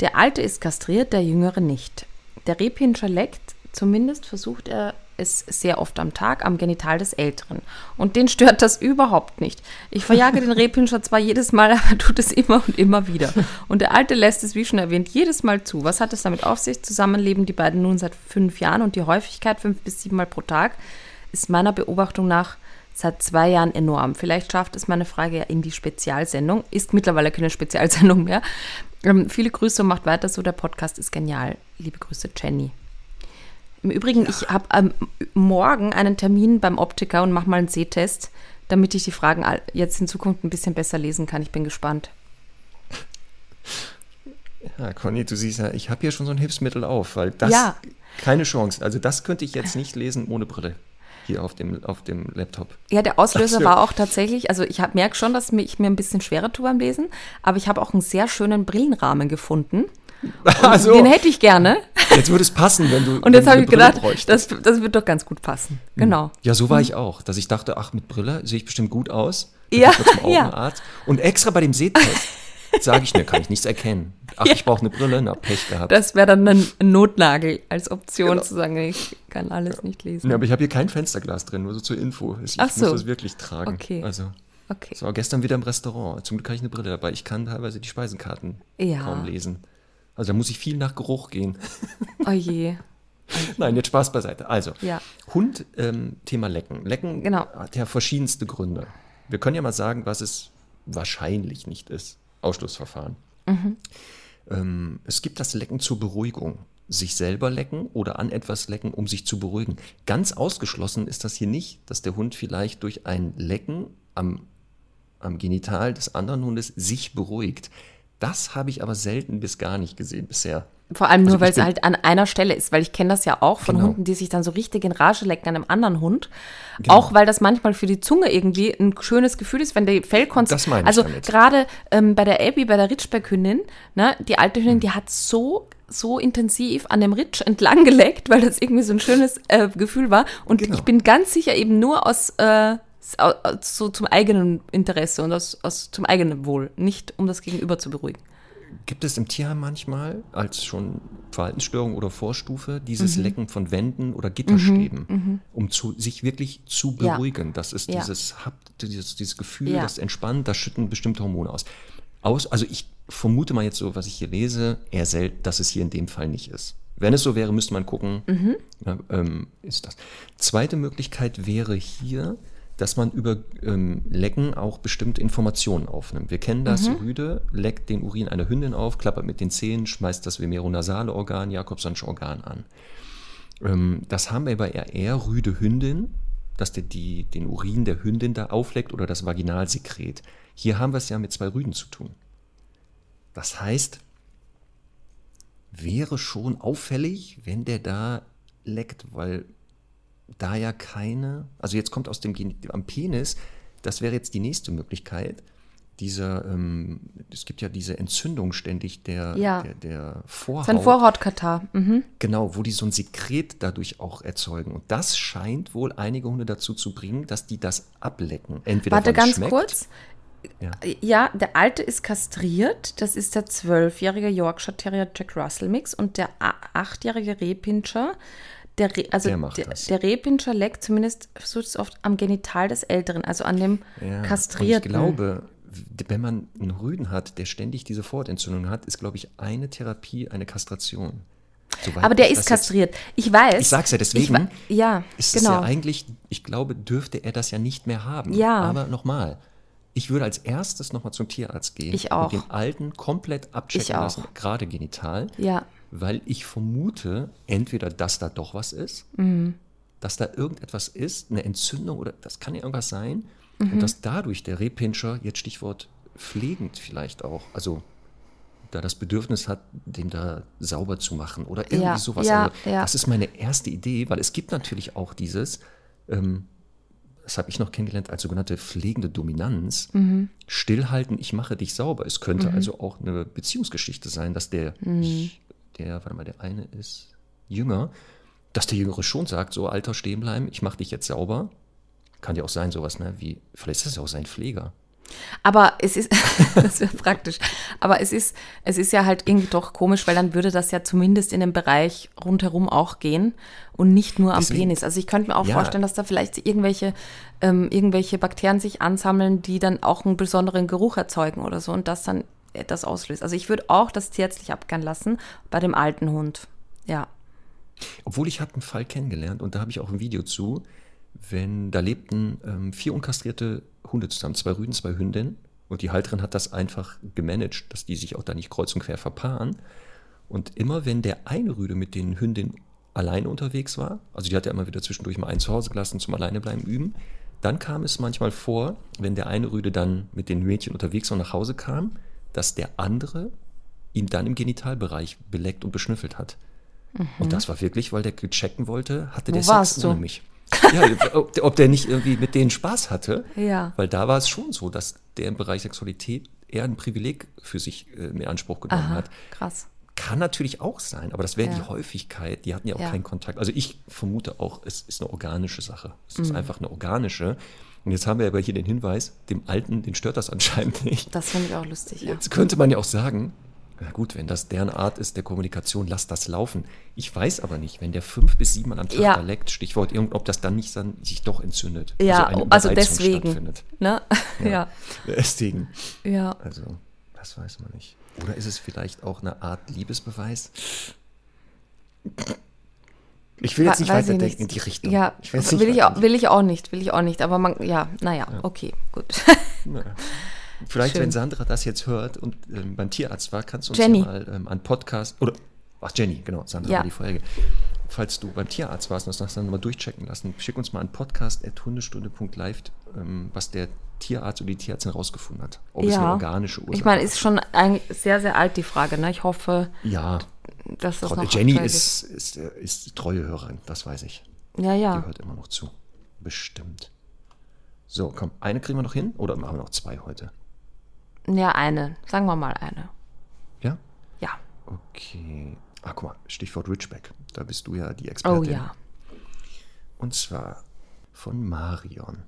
Der alte ist kastriert, der jüngere nicht. Der Rehpinscher leckt, zumindest versucht er es sehr oft am Tag am Genital des Älteren. Und den stört das überhaupt nicht. Ich verjage den Rehpinscher zwar jedes Mal, aber tut es immer und immer wieder. Und der Alte lässt es, wie schon erwähnt, jedes Mal zu. Was hat es damit auf sich? Zusammenleben die beiden nun seit fünf Jahren und die Häufigkeit fünf bis sieben Mal pro Tag ist meiner Beobachtung nach seit zwei Jahren enorm. Vielleicht schafft es meine Frage ja in die Spezialsendung. Ist mittlerweile keine Spezialsendung mehr. Ähm, viele Grüße und macht weiter so. Der Podcast ist genial. Liebe Grüße, Jenny. Im Übrigen, ich habe ähm, morgen einen Termin beim Optiker und mache mal einen Sehtest, damit ich die Fragen jetzt in Zukunft ein bisschen besser lesen kann. Ich bin gespannt. Ja, Conny, du siehst ja, ich habe hier schon so ein Hilfsmittel auf, weil das Ja. keine Chance. Also das könnte ich jetzt nicht lesen ohne Brille hier auf dem, auf dem Laptop. Ja, der Auslöser war auch tatsächlich, also ich merke schon, dass ich mir ein bisschen schwerer tue beim Lesen, aber ich habe auch einen sehr schönen Brillenrahmen gefunden. Also, Den hätte ich gerne. jetzt würde es passen, wenn du Und jetzt habe ich Brille gedacht, bräuchtest. das, das wird doch ganz gut passen. Genau. Ja, so war ich auch, dass ich dachte, ach, mit Brille sehe ich bestimmt gut aus. Dann Ja, ja. Augenarzt. Und extra bei dem Sehtest sage ich, ne, kann ich nichts erkennen. Ach, ich brauche eine Brille, na, Pech gehabt. Das wäre dann ein Notnagel als Option Genau. zu sagen, ich kann alles nicht lesen. Ja, aber ich habe hier kein Fensterglas drin, nur so zur Info. Ich Ach muss so. das wirklich tragen. Okay. Also, Okay. es war gestern wieder im Restaurant. Zum Glück habe ich eine Brille dabei. Ich kann teilweise die Speisenkarten Ja. kaum lesen. Also da muss ich viel nach Geruch gehen. Oh je. Nein, jetzt Spaß beiseite. Also, Ja. Hund, ähm, Thema Lecken. Lecken Genau. hat ja verschiedenste Gründe. Wir können ja mal sagen, was es wahrscheinlich nicht ist. Ausschlussverfahren. Mhm. Ähm, es gibt das Lecken zur Beruhigung. Sich selber lecken oder an etwas lecken, um sich zu beruhigen. Ganz ausgeschlossen ist das hier nicht, dass der Hund vielleicht durch ein Lecken am, am Genital des anderen Hundes sich beruhigt. Das habe ich aber selten bis gar nicht gesehen bisher. Vor allem nur, Also weil es halt an einer Stelle ist, weil ich kenne das ja auch von Genau. Hunden, die sich dann so richtig in Rage lecken an einem anderen Hund. Genau. Auch weil das manchmal für die Zunge irgendwie ein schönes Gefühl ist, wenn der Fellkonst... Das meine ich Also gerade ähm, bei der Abby, bei der Ritschberg-Hündin, ne, die alte. Hündin, die hat so so intensiv an dem Ritsch entlang geleckt, weil das irgendwie so ein schönes äh, Gefühl war. Und Genau. ich bin ganz sicher eben nur aus... Äh, so zum eigenen Interesse und aus, aus zum eigenen Wohl, nicht um das Gegenüber zu beruhigen. Gibt es im Tierheim manchmal als schon Verhaltensstörung oder Vorstufe Mhm. dieses Lecken von Wänden oder Gitterstäben, um zu, sich wirklich zu Ja. beruhigen? Das ist Ja. dieses, dieses, dieses Gefühl, Ja. das entspannt, das schütten bestimmte Hormone aus. aus. Also ich vermute mal jetzt so, was ich hier lese, eher selten, dass es hier in dem Fall nicht ist. Wenn es so wäre, müsste man gucken, Mhm. ja, ähm, ist das. Zweite Möglichkeit wäre hier, dass man über ähm, Lecken auch bestimmte Informationen aufnimmt. Wir kennen das, Rüde leckt den Urin einer Hündin auf, klappert mit den Zähnen, schmeißt das vemeronasale Organ, Jakobsonsche Organ an. Ähm, das haben wir bei eher, eher Rüde Hündin, dass der die, den Urin der Hündin da aufleckt oder das Vaginalsekret. Hier haben wir es ja mit zwei Rüden zu tun. Das heißt, wäre schon auffällig, wenn der da leckt, weil da ja keine, also jetzt kommt aus dem Gen am Penis, das wäre jetzt die nächste Möglichkeit. Dieser, ähm, es gibt ja diese Entzündung ständig der, Ja. der, der Vorhaut. Sein Vorhautkatar. Mhm. Genau, wo die so ein Sekret dadurch auch erzeugen. Und das scheint wohl einige Hunde dazu zu bringen, dass die das ablecken. Entweder Warte ganz schmeckt, kurz. Ja. Ja, der alte ist kastriert. Das ist der zwölfjährige Yorkshire Terrier Jack Russell Mix und der achtjährige Rehpinscher. Der, Re also Der macht der, das. der Rehpinscher leckt zumindest so es oft am Genital des Älteren, also an dem Ja, kastrierten. Ich glaube, wenn man einen Rüden hat, der ständig diese Vorhatentzündung hat, ist, glaube ich, eine Therapie eine Kastration. Soweit aber der ist das jetzt- kastriert. Ich weiß. Ich sag's ja, deswegen Ich ja, ist es genau. ja eigentlich, ich glaube, dürfte er das ja nicht mehr haben. Ja. Aber nochmal, ich würde als erstes nochmal zum Tierarzt gehen Ich auch. und den Alten komplett abchecken Ich auch. lassen, gerade genital. ja. Weil ich vermute, entweder, dass da doch was ist, Mhm. dass da irgendetwas ist, eine Entzündung oder das kann ja irgendwas sein, Mhm. und dass dadurch der Rehpinscher, jetzt Stichwort pflegend vielleicht auch, also da das Bedürfnis hat, den da sauber zu machen oder irgendwie Ja, sowas. ja, also, ja. Das ist meine erste Idee, weil es gibt natürlich auch dieses, ähm, das habe ich noch kennengelernt als sogenannte pflegende Dominanz. Mhm. Stillhalten, ich mache dich sauber. Es könnte also auch eine Beziehungsgeschichte sein, dass der, Mhm. Der, warte mal, der eine ist jünger, dass der Jüngere schon sagt, so Alter, stehen bleiben, ich mache dich jetzt sauber. Kann ja auch sein, sowas, ne? Wie, vielleicht ist das ja auch sein Pfleger. Aber es ist, das wäre praktisch. Aber es ist, es ist ja halt irgendwie doch komisch, weil dann würde das ja zumindest in dem Bereich rundherum auch gehen und nicht nur am Deswegen- Penis. Also ich könnte mir auch Ja. vorstellen, dass da vielleicht irgendwelche, ähm, irgendwelche Bakterien sich ansammeln, die dann auch einen besonderen Geruch erzeugen oder so und das dann das auslöst. Also ich würde auch das tierärztlich abgern lassen bei dem alten Hund. Ja. Obwohl ich habe einen Fall kennengelernt und da habe ich auch ein Video zu, wenn da lebten ähm, vier unkastrierte Hunde zusammen, zwei Rüden, zwei Hündinnen und die Halterin hat das einfach gemanagt, dass die sich auch da nicht kreuz und quer verpaaren. Und immer wenn der eine Rüde mit den Hündinnen alleine unterwegs war, also die hat ja immer wieder zwischendurch mal einen zu Hause gelassen zum Alleinebleiben üben, dann kam es manchmal vor, wenn der eine Rüde dann mit den Mädchen unterwegs war und nach Hause kam, dass der andere ihn dann im Genitalbereich beleckt und beschnüffelt hat. Und das war wirklich, weil der checken wollte, hatte Mhm. Wo der Sex du? ohne mich. Ja, ob, der- ob der nicht irgendwie mit denen Spaß hatte. Ja. Weil da war es schon so, dass der im Bereich Sexualität eher ein Privileg für sich äh, in Anspruch genommen Aha, hat. krass. Kann natürlich auch sein, aber das wäre die Ja. Häufigkeit. Die hatten ja auch Ja. keinen Kontakt. Also ich vermute auch, es ist eine organische Sache. Es Mhm. ist einfach eine organische. Und jetzt haben wir aber hier den Hinweis, dem Alten, den stört das anscheinend nicht. Das finde ich auch lustig, ja. Jetzt könnte man ja auch sagen, na gut, wenn das deren Art ist der Kommunikation, lass das laufen. Ich weiß aber nicht, wenn der fünf bis sieben Mal am Tag Ja. da leckt, Stichwort, irgend- ob das dann nicht dann sich doch entzündet. Ja, also, Überreizung deswegen. stattfindet. Ne? Ja. Deswegen. ja. Also, das weiß man nicht. Oder ist es vielleicht auch eine Art Liebesbeweis? Ich will jetzt nicht Weiß ich weiterdenken in die Richtung. Ja, ich will, will, ich auch, weiter- will ich auch nicht, will ich auch nicht. Aber man, ja, naja, okay, gut. Na, Vielleicht, Schön. wenn Sandra das jetzt hört und ähm, beim Tierarzt war, kannst du uns Jenny. ja mal ähm, an Podcast oder ach Jenny, genau, Sandra Ja. war die Folge. Falls du beim Tierarzt warst und das dann mal durchchecken lassen, schick uns mal an podcast.hundestunde.live, ähm, was der Tierarzt oder die Tierärztin rausgefunden hat. Ob es eine ja. organische Ursache Ich meine, ist schon eigentlich sehr, sehr alt, die Frage. Ne? Ich hoffe, Ja, dass das Trotz- noch Jenny ist, ist, ist treue Hörerin, das weiß ich. Ja, Die ja. hört immer noch zu. Bestimmt. So, komm, eine kriegen wir noch hin oder machen wir noch zwei heute? Ja, eine. Sagen wir mal eine. Ja? Ja. Okay. Ah, guck mal, Stichwort Richback. Da bist du ja die Expertin. Oh ja. Und zwar von Marion.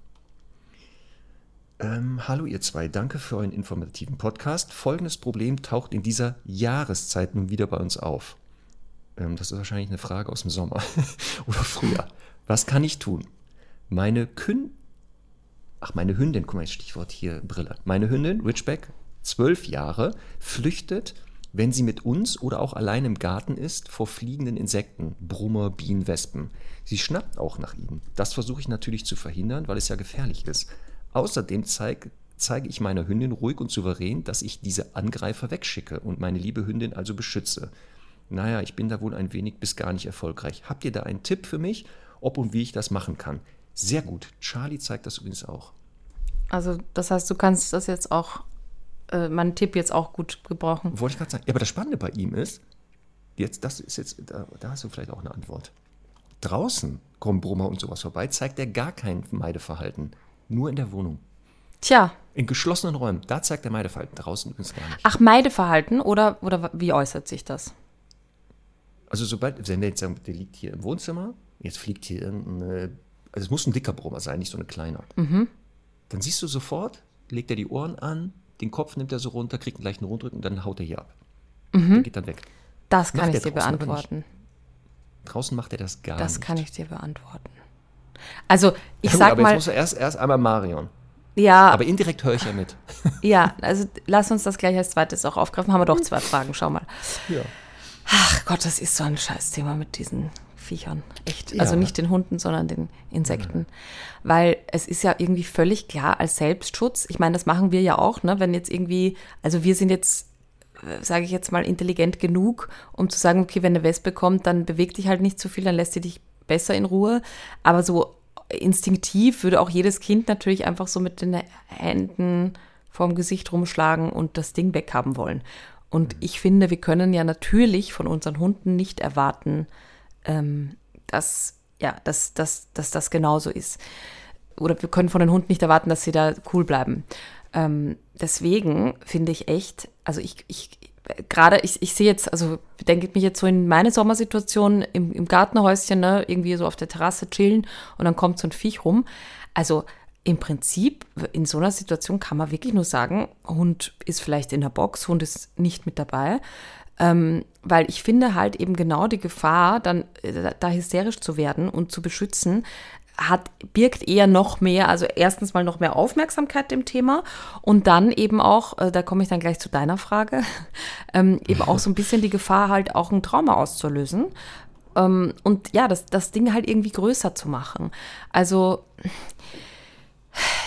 Ähm, hallo ihr zwei, danke für euren informativen Podcast. Folgendes Problem taucht in dieser Jahreszeit nun wieder bei uns auf. Ähm, das ist wahrscheinlich eine Frage aus dem Sommer oder früher. Was kann ich tun? Meine Kün... Ach, meine Hündin, guck mal, Stichwort hier Brille. Meine Hündin, Richback, zwölf Jahre, flüchtet, wenn sie mit uns oder auch allein im Garten ist, vor fliegenden Insekten, Brummer, Bienen, Wespen. Sie schnappt auch nach ihnen. Das versuche ich natürlich zu verhindern, weil es ja gefährlich ist. Außerdem zeig, zeige ich meiner Hündin ruhig und souverän, dass ich diese Angreifer wegschicke und meine liebe Hündin also beschütze. Naja, ich bin da wohl ein wenig bis gar nicht erfolgreich. Habt ihr da einen Tipp für mich, ob und wie ich das machen kann? Sehr gut. Charlie zeigt das übrigens auch. Also, das heißt, du kannst das jetzt auch, äh, meinen Tipp jetzt auch gut gebrauchen. Wollte ich gerade sagen. Ja, aber das Spannende bei ihm ist, jetzt, das ist jetzt, da, da hast du vielleicht auch eine Antwort. Draußen kommen Brummer und sowas vorbei, zeigt er gar kein Meideverhalten. Nur in der Wohnung. Tja. In geschlossenen Räumen, da zeigt er Meideverhalten. Draußen übrigens gar nicht. Ach, Meideverhalten oder, oder wie äußert sich das? Also sobald, wenn der jetzt sagt, der liegt hier im Wohnzimmer, jetzt fliegt hier irgendeine, also es muss ein dicker Brummer sein, nicht so eine kleine. Mhm. Dann siehst du sofort, legt er die Ohren an, den Kopf nimmt er so runter, kriegt einen leichten Rundrücken und dann haut er hier ab. Mhm. Der geht dann weg. Das kann Macht ich dir beantworten. Draußen macht er das gar Das nicht. kann ich dir beantworten. Also, ich Ja, gut, sag aber mal, jetzt muss er erst, erst einmal Marion. ja, Aber indirekt höre ich ja mit. ja, also lass uns das gleich als zweites auch aufgreifen. Haben wir doch zwei Fragen, schau mal. Ja. Ach Gott, das ist so ein Scheißthema mit diesen Viechern. Echt. Ja. Also nicht den Hunden, sondern den Insekten. Weil es ist ja irgendwie völlig klar als Selbstschutz. Ich meine, das machen wir ja auch, ne? Wenn jetzt irgendwie, also wir sind jetzt, sage ich jetzt mal, intelligent genug, um zu sagen, okay, wenn eine Wespe kommt, dann bewegt dich halt nicht so viel, dann lässt sie dich besser in Ruhe. Aber so instinktiv würde auch jedes Kind natürlich einfach so mit den Händen vorm Gesicht rumschlagen und das Ding weghaben wollen. Und ich finde, wir können ja natürlich von unseren Hunden nicht erwarten, ähm, dass, ja, dass, dass, dass das genauso ist. Oder wir können von den Hunden nicht erwarten, dass sie da cool bleiben. Ähm, deswegen finde ich echt, also ich, ich gerade, ich, ich sehe jetzt, also denke mich jetzt so in meine Sommersituation im, im Gartenhäuschen, ne, irgendwie so auf der Terrasse chillen und dann kommt so ein Viech rum. Also im Prinzip, in so einer Situation kann man wirklich nur sagen, Hund ist vielleicht in der Box, Hund ist nicht mit dabei. Ähm, weil ich finde halt eben genau die Gefahr, dann äh, da hysterisch zu werden und zu beschützen, hat, birgt eher noch mehr, also erstens mal noch mehr Aufmerksamkeit dem Thema und dann eben auch, äh, da komme ich dann gleich zu deiner Frage, ähm, eben auch so ein bisschen die Gefahr halt auch ein Trauma auszulösen ähm, und ja, das, das Ding halt irgendwie größer zu machen. Also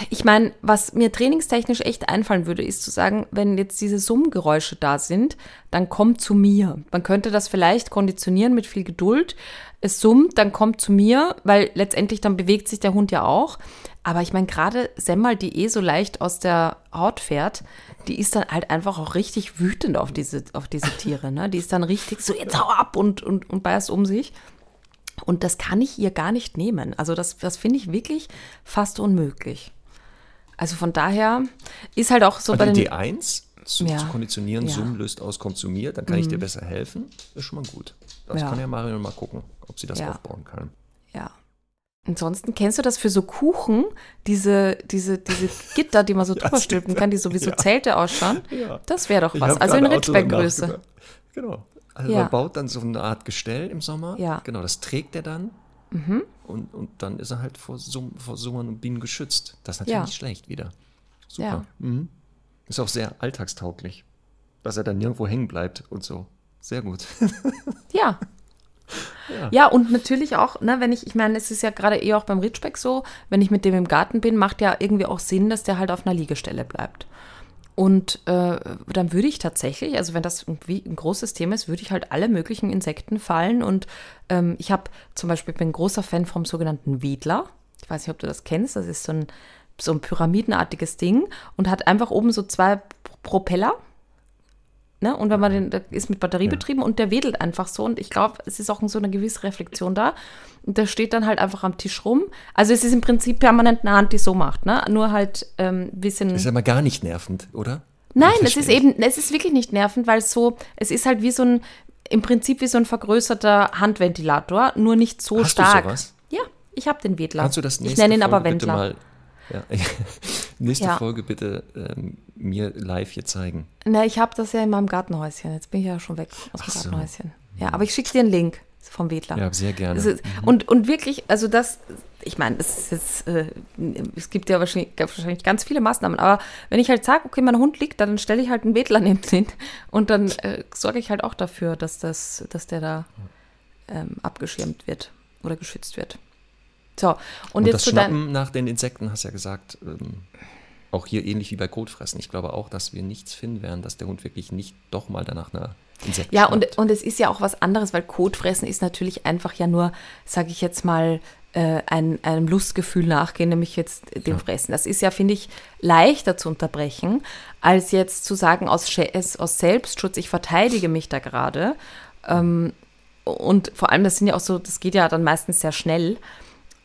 ich meine, was mir trainingstechnisch echt einfallen würde, ist zu sagen, wenn jetzt diese Summgeräusche da sind, dann kommt zu mir. Man könnte das vielleicht konditionieren mit viel Geduld. Es summt, dann kommt zu mir, weil letztendlich dann bewegt sich der Hund ja auch. Aber ich meine, gerade Semmel, die eh so leicht aus der Haut fährt, die ist dann halt einfach auch richtig wütend auf diese, auf diese Tiere. Ne? Die ist dann richtig so, jetzt hau ab und, und, und beißt um sich. Und das kann ich ihr gar nicht nehmen. Also das, das finde ich wirklich fast unmöglich. Also von daher ist halt auch so bei Also den... die D1 zu, Ja. zu konditionieren, Ja. Mhm. Summ löst aus, kommt zu mir, dann kann ich dir besser helfen. ist schon mal gut. Das Ja. kann ja Marion mal gucken, ob sie das aufbauen kann. Ja. Ansonsten kennst du das für so Kuchen, diese, diese, diese Gitter, die man so drüber stülpen kann, die so wie so Ja. Zelte ausschauen? Ja. Das wäre doch was. Also in Ritschbeck-Größe. Genau. Also Ja. man baut dann so eine Art Gestell im Sommer. Ja. Mhm. Genau, das trägt er dann. Und, und dann ist er halt vor, Summ, vor Summern und Bienen geschützt. Das ist natürlich Ja. nicht schlecht wieder. Super. Ja. Mhm. Ist auch sehr alltagstauglich. Dass er dann nirgendwo hängen bleibt und so. Sehr gut. Ja. Ja. ja. und natürlich auch, ne, wenn ich, ich meine, es ist ja gerade eh auch beim Ritschbeck so, wenn ich mit dem im Garten bin, macht ja irgendwie auch Sinn, dass der halt auf einer Liegestelle bleibt. Und äh, dann würde ich tatsächlich, also wenn das irgendwie ein großes Thema ist, würde ich halt alle möglichen Insekten fallen. Und ähm, ich habe zum Beispiel, bin ein großer Fan vom sogenannten Wedler. Ich weiß nicht, ob du das kennst. Das ist so ein, so ein pyramidenartiges Ding und hat einfach oben so zwei Propeller. Ne? Und wenn man den, der ist mit Batterie betrieben und der wedelt einfach so. Und ich glaube, es ist auch so eine gewisse Reflexion da. Und der steht dann halt einfach am Tisch rum. Also es ist im Prinzip permanent eine Hand, die so macht, ne? Nur halt ein ähm, bisschen. Ist aber gar nicht nervend, oder? Nein, Ich es ist eben, es ist wirklich nicht nervend, weil so, es ist halt wie so ein, im Prinzip wie so ein vergrößerter Handventilator, nur nicht so Hast du stark. sowas? Ja, ich habe den Wedler. Kannst du das ich nächste nenne ihn Folge aber bitte Wendler. mal, ja, nächste Ja. Folge bitte ähm, mir live hier zeigen. Na, ich habe das ja in meinem Gartenhäuschen. Jetzt bin ich ja schon weg aus dem so. Gartenhäuschen. Ja, aber ich schicke dir einen Link vom Wedler. Ja, sehr gerne. Ist, und, und wirklich, also das, ich meine, es ist äh, es gibt ja wahrscheinlich, wahrscheinlich ganz viele Maßnahmen, aber wenn ich halt sage, okay, mein Hund liegt da, dann stelle ich halt einen Wedler neben den und dann äh, sorge ich halt auch dafür, dass, das, dass der da ähm, abgeschirmt wird oder geschützt wird. So, und, Und, jetzt das Schnappen nach den Insekten, hast ja gesagt, ähm, auch hier ähnlich wie bei Kotfressen. Ich glaube auch, dass wir nichts finden werden, dass der Hund wirklich nicht doch mal danach einer Insekt Ja, schnappt. und, und es ist ja auch was anderes, weil Kotfressen ist natürlich einfach ja nur, sage ich jetzt mal, äh, ein, einem Lustgefühl nachgehen, nämlich jetzt dem Fressen. Das ist ja, finde ich, leichter zu unterbrechen, als jetzt zu sagen, aus, aus Selbstschutz, ich verteidige mich da gerade. Ähm, und vor allem, das sind ja auch so, das geht ja dann meistens sehr schnell.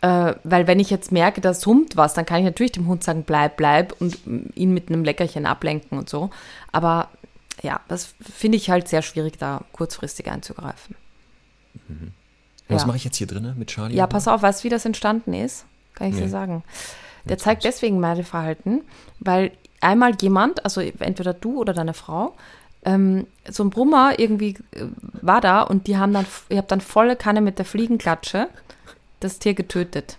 Äh, weil wenn ich jetzt merke, da summt was, dann kann ich natürlich dem Hund sagen, bleib, bleib und ihn mit einem Leckerchen ablenken und so. Aber ja, das finde ich halt sehr schwierig, da kurzfristig einzugreifen. Mhm. Was Ja. mache ich jetzt hier drin mit Charlie? Ja, pass auf, weißt du, wie das entstanden ist? Kann ich Nee. dir sagen. Der zeigt deswegen Meideverhalten, weil einmal jemand, also entweder du oder deine Frau, ähm, so ein Brummer irgendwie äh, war da und die haben dann, ihr habt dann volle Kanne mit der Fliegenklatsche das Tier getötet.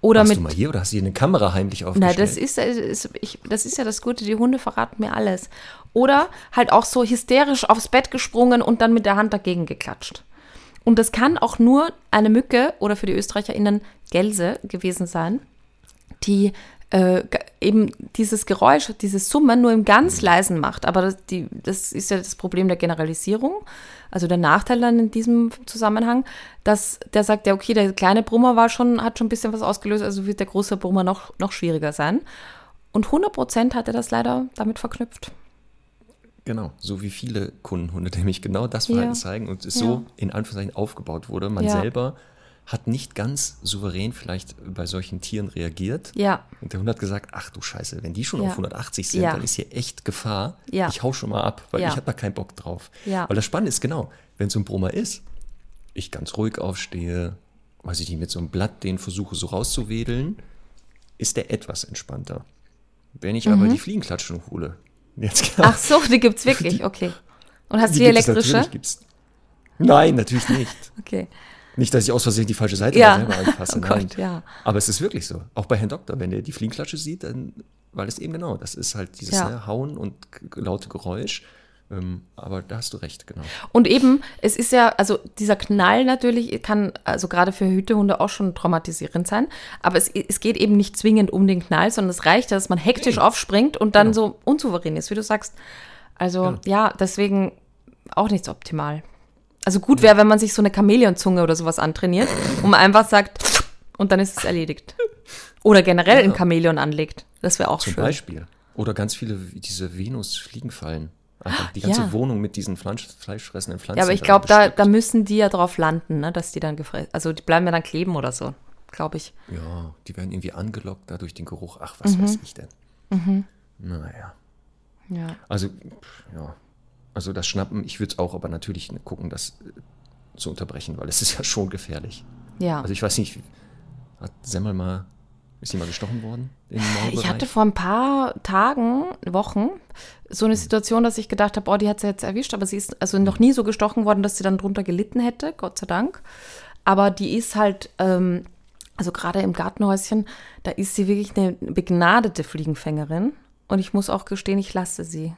Oder Warst mit du mal hier oder hast du hier eine Kamera heimlich Nein, aufgestellt? das ist, ist ich, das ist ja das Gute, die Hunde verraten mir alles. Oder halt auch so hysterisch aufs Bett gesprungen und dann mit der Hand dagegen geklatscht. Und das kann auch nur eine Mücke oder für die ÖsterreicherInnen Gelse gewesen sein, die äh, eben dieses Geräusch, dieses Summen nur im ganz leisen macht. Aber das, die, das ist ja das Problem der Generalisierung. Also der Nachteil dann in diesem Zusammenhang, dass der sagt, ja, okay, der kleine Brummer war schon, hat schon ein bisschen was ausgelöst, also wird der große Brummer noch, noch schwieriger sein. Und 100 Prozent hat er das leider damit verknüpft. Genau, so wie viele Kundenhunde nämlich genau das Verhalten Ja. zeigen und es Ja. so in Anführungszeichen aufgebaut wurde. Man Ja. selber hat nicht ganz souverän vielleicht bei solchen Tieren reagiert. Ja, Und der Hund hat gesagt, ach du Scheiße, wenn die schon Ja. auf 180 sind, Ja. dann ist hier echt Gefahr. Ja. Ich hau schon mal ab, weil ich habe da keinen Bock drauf. Ja. Weil das Spannende ist genau, wenn so ein Brummer ist, ich ganz ruhig aufstehe, weiß ich nicht, mit so einem Blatt den versuche so rauszuwedeln, ist der etwas entspannter. Wenn ich aber die Fliegenklatschen hole, jetzt Mhm. Ach so, die gibt's wirklich, okay. Und hast du die es elektrische? natürlich, gibt's. Nein, natürlich nicht. Okay. Nicht, dass ich aus Versehen die falsche Seite Ja. selber anfasse. Oh. Gott, ja. Aber es ist wirklich so. Auch bei Herrn Doktor, wenn er die Fliegenklatsche sieht, dann, weil es eben genau, das ist halt dieses Ja. ne, Hauen und laute Geräusch. Ähm, aber da hast du recht, genau. Und eben, es ist ja, also dieser Knall natürlich kann, also gerade für Hütehunde auch schon traumatisierend sein, aber es, es geht eben nicht zwingend um den Knall, sondern es reicht, dass man hektisch aufspringt und dann so unsouverän ist, wie du sagst. Also ja, deswegen auch nicht so optimal. Also gut wäre, wenn man sich so eine Chamäleonzunge oder sowas antrainiert und man einfach sagt und dann ist es erledigt. Oder generell ein Chamäleon anlegt. Das wäre auch Zum schön. Beispiel. Oder ganz viele, wie diese Venus-Fliegenfallen. Einfach die ganze Ja. Wohnung mit diesen Fleisch, fleischfressenden Pflanzen. Ja, aber ich glaube, da, da müssen die ja drauf landen, ne, dass die dann gefressen, also die bleiben ja dann kleben oder so, glaube ich. Ja, die werden irgendwie angelockt da durch den Geruch. Ach, Mhm. was weiß ich denn. Naja. Ja. Also, ja. Also das Schnappen, ich würde es auch aber natürlich gucken, das äh, zu unterbrechen, weil es ist ja schon gefährlich. Ja. Also ich weiß nicht, hat Semmel mal, ist sie mal gestochen worden? Ich hatte vor ein paar Tagen, Wochen, so eine Situation, dass ich gedacht habe, oh, die hat sie jetzt erwischt, aber sie ist also noch nie so gestochen worden, dass sie dann drunter gelitten hätte, Gott sei Dank. Aber die ist halt, ähm, also gerade im Gartenhäuschen, da ist sie wirklich eine begnadete Fliegenfängerin. Und ich muss auch gestehen, ich lasse sie.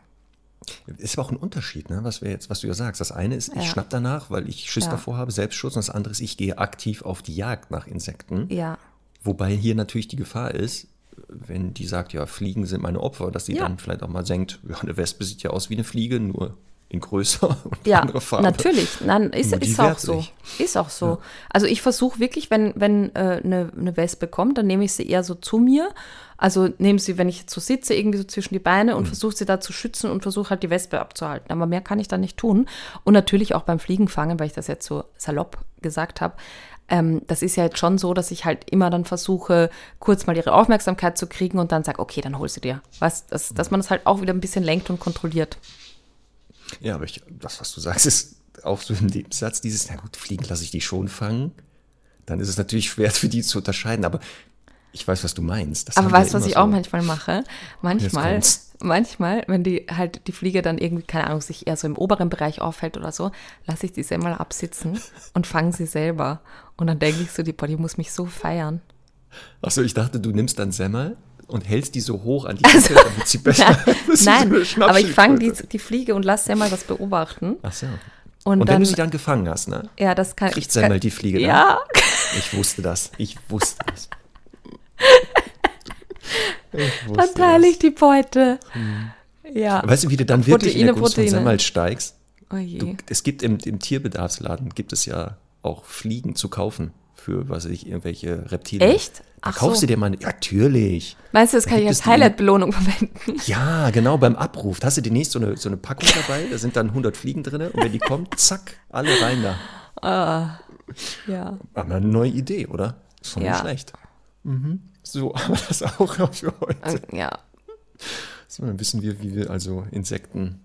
Ist aber auch ein Unterschied, ne? was, wir jetzt, was du ja sagst. Das eine ist, ich Ja. schnapp danach, weil ich Schiss Ja. davor habe, Selbstschutz. Und das andere ist, ich gehe aktiv auf die Jagd nach Insekten. Ja. Wobei hier natürlich die Gefahr ist, wenn die sagt, ja, Fliegen sind meine Opfer, dass die Ja. dann vielleicht auch mal denkt, ja, eine Wespe sieht ja aus wie eine Fliege, nur in größer und Ja, andere Farbe. natürlich. Nein, ist, ist auch so. Ist auch so. Also ich versuche wirklich, wenn, wenn äh, eine, eine Wespe kommt, dann nehme ich sie eher so zu mir. Also nehme sie, wenn ich jetzt so sitze, irgendwie so zwischen die Beine Mhm. und versuche sie da zu schützen und versuche halt die Wespe abzuhalten. Aber mehr kann ich da nicht tun. Und natürlich auch beim Fliegenfangen, weil ich das jetzt so salopp gesagt habe. Ähm, das ist ja jetzt schon so, dass ich halt immer dann versuche, kurz mal ihre Aufmerksamkeit zu kriegen und dann sage, okay, dann hol sie dir. Was, dass, dass man das halt auch wieder ein bisschen lenkt und kontrolliert. Ja, aber ich, das, was du sagst, ist auch so im Nebensatz dieses, na gut, Fliegen lasse ich die schon fangen. Dann ist es natürlich schwer für die zu unterscheiden, aber ich weiß, was du meinst. Das Aber weißt du, was ich so. auch manchmal mache? Manchmal, manchmal, wenn die halt die Fliege dann irgendwie, keine Ahnung, sich eher so im oberen Bereich aufhält oder so, lasse ich die Semmel absitzen und fange sie selber. Und dann denke ich so, die, die muss mich so feiern. Achso, ich dachte, du nimmst dann Semmel und hältst die so hoch an die Decke, damit sie besser. So Nein, eine aber ich fange die, die Fliege und lasse Semmel das beobachten. Ach so. Und, Und, wenn dann, du sie dann gefangen hast, ne? ja, das kann Kriegt kann- Semmel die Fliege dann? Ja, Ich wusste das. Ich wusste das. Dann teile ich die Beute. Ja. Weißt du, wie du dann wirklich in der Proteine, Gunst von Proteine. Semmel steigst? Oh. Du, es gibt im, im Tierbedarfsladen, gibt es ja auch Fliegen zu kaufen für, was weiß ich, irgendwelche Reptilien. Echt? Da Ach kaufst so. du dir mal, ja, natürlich. Meinst du, das kann ich als Highlight-Belohnung verwenden? Ja, genau, beim Abruf. Da hast du demnächst so eine, so eine Packung dabei, da sind dann 100 Fliegen drin und wenn die kommt, zack, alle rein da. Ja. Aber eine neue Idee, oder? Ist schon Ja. nicht schlecht. Mhm. So, aber das auch für heute. Ja. So, dann wissen wir, wie wir also Insekten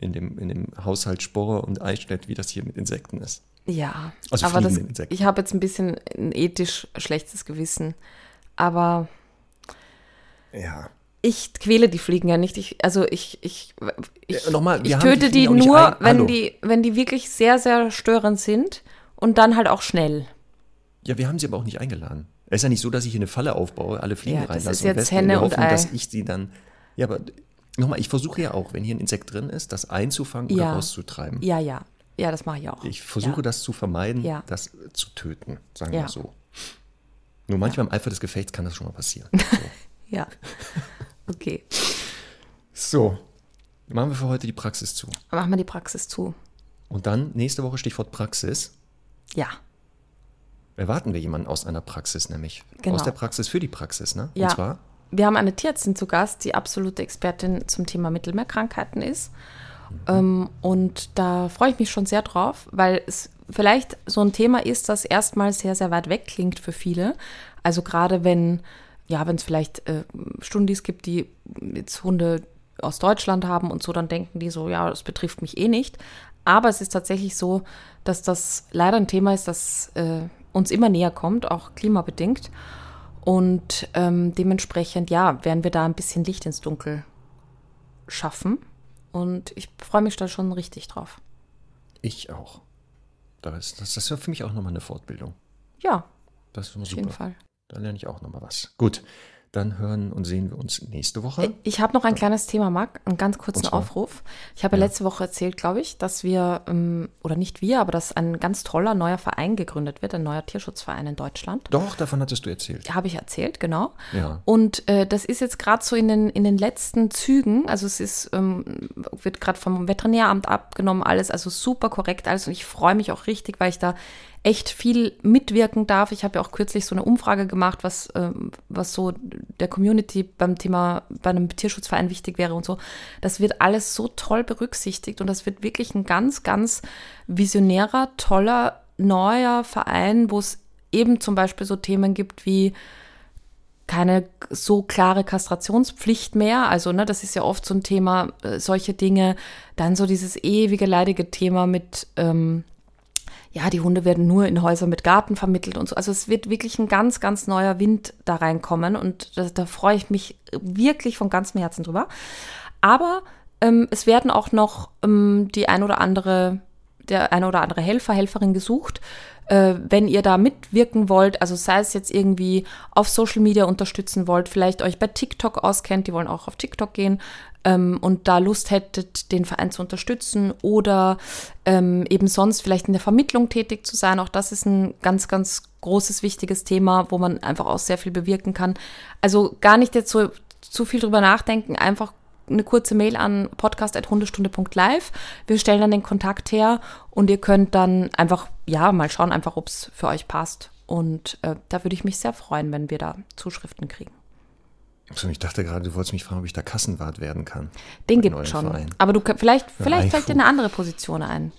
in dem, in dem Haushalt Sporre und Eichstätt, wie das hier mit Insekten ist. Ja. Also aber das, Insekten. ich habe jetzt ein bisschen ein ethisch schlechtes Gewissen. Aber Ja. ich quäle die Fliegen ja nicht. Ich, also ich, ich, ich, Ja, nochmal, wir ich töte die die, nur, wenn Hallo. die, wenn die wirklich sehr, sehr störend sind und dann halt auch schnell. Ja, wir haben sie aber auch nicht eingeladen. Es ist ja nicht so, dass ich hier eine Falle aufbaue, alle Fliegen Ja, das reinlasse ist und jetzt in Henne und Hoffnung, Ei. dass ich sie dann. Ja, aber nochmal, ich versuche ja auch, wenn hier ein Insekt drin ist, das einzufangen oder Ja. rauszutreiben. Ja, ja. Ja, das mache ich auch. Ich versuche ja. das zu vermeiden, Ja. das zu töten, sagen wir so. Nur manchmal im Eifer des Gefechts kann das schon mal passieren. So. Ja. Okay. so, machen wir für heute die Praxis zu. Machen wir die Praxis zu. Und dann nächste Woche Stichwort Praxis. Ja. Erwarten wir jemanden aus einer Praxis, nämlich Genau. aus der Praxis für die Praxis, ne? Ja. Und zwar Wir haben eine Tierärztin zu Gast, die absolute Expertin zum Thema Mittelmeerkrankheiten ist. Ähm, und da freue ich mich schon sehr drauf, weil es vielleicht so ein Thema ist, das erstmal sehr, sehr weit weg klingt für viele. Also gerade wenn, ja, wenn es vielleicht äh, Stundis gibt, die jetzt Hunde aus Deutschland haben und so, dann denken die so, ja, das betrifft mich eh nicht. Aber es ist tatsächlich so, dass das leider ein Thema ist, das äh, uns immer näher kommt, auch klimabedingt. Und ähm, dementsprechend, ja, werden wir da ein bisschen Licht ins Dunkel schaffen. Und ich freue mich da schon richtig drauf. ich auch. Das, das, das wäre für mich auch nochmal eine Fortbildung. Ja, Das ist immer auf super. jeden Fall. Da lerne ich auch nochmal was. Gut, dann hören und sehen wir uns nächste Woche. Ich habe noch ein kleines Thema, Marc, einen ganz kurzen? Aufruf. Ich habe ja. letzte Woche erzählt, glaube ich, dass wir, ähm, oder nicht wir, aber dass ein ganz toller neuer Verein gegründet wird, ein neuer Tierschutzverein in Deutschland. Doch, davon hattest du erzählt. Habe ich erzählt, genau. Ja. Und äh, das ist jetzt gerade so in den, in den letzten Zügen. Also es ist, ähm, wird gerade vom Veterinäramt abgenommen, alles, also super korrekt alles. Und ich freue mich auch richtig, weil ich da echt viel mitwirken darf. Ich habe ja auch kürzlich so eine Umfrage gemacht, was, ähm, was so der Community beim Thema, bei einem Tierschutzverein wichtig wäre und so. Das wird alles so toll berücksichtigt und das wird wirklich ein ganz, ganz visionärer, toller, neuer Verein, wo es eben zum Beispiel so Themen gibt wie keine so klare Kastrationspflicht mehr. Also, ne, das ist ja oft so ein Thema, äh, solche Dinge. Dann so dieses ewige leidige Thema mit, ähm, ja, die Hunde werden nur in Häuser mit Garten vermittelt und so. Also es wird wirklich ein ganz, ganz neuer Wind da reinkommen und da, da freue ich mich wirklich von ganzem Herzen drüber. Aber ähm, es werden auch noch ähm, die ein oder andere, der ein oder andere Helfer, Helferin gesucht. Äh, wenn ihr da mitwirken wollt, also sei es jetzt irgendwie auf Social Media unterstützen wollt, vielleicht euch bei TikTok auskennt, die wollen auch auf TikTok gehen ähm, und da Lust hättet, den Verein zu unterstützen oder ähm, eben sonst vielleicht in der Vermittlung tätig zu sein. Auch das ist ein ganz, ganz großes, wichtiges Thema, wo man einfach auch sehr viel bewirken kann. Also gar nicht jetzt so zu viel drüber nachdenken, einfach eine kurze Mail an podcast.hundestunde.live. Wir stellen dann den Kontakt her und ihr könnt dann einfach, ja, mal schauen, einfach, ob es für euch passt. Und äh, da würde ich mich sehr freuen, wenn wir da Zuschriften kriegen. So, ich dachte gerade, du wolltest mich fragen, ob ich da Kassenwart werden kann. Den gibt es schon. Verein. Aber du vielleicht, vielleicht fällt dir eine andere Position ein.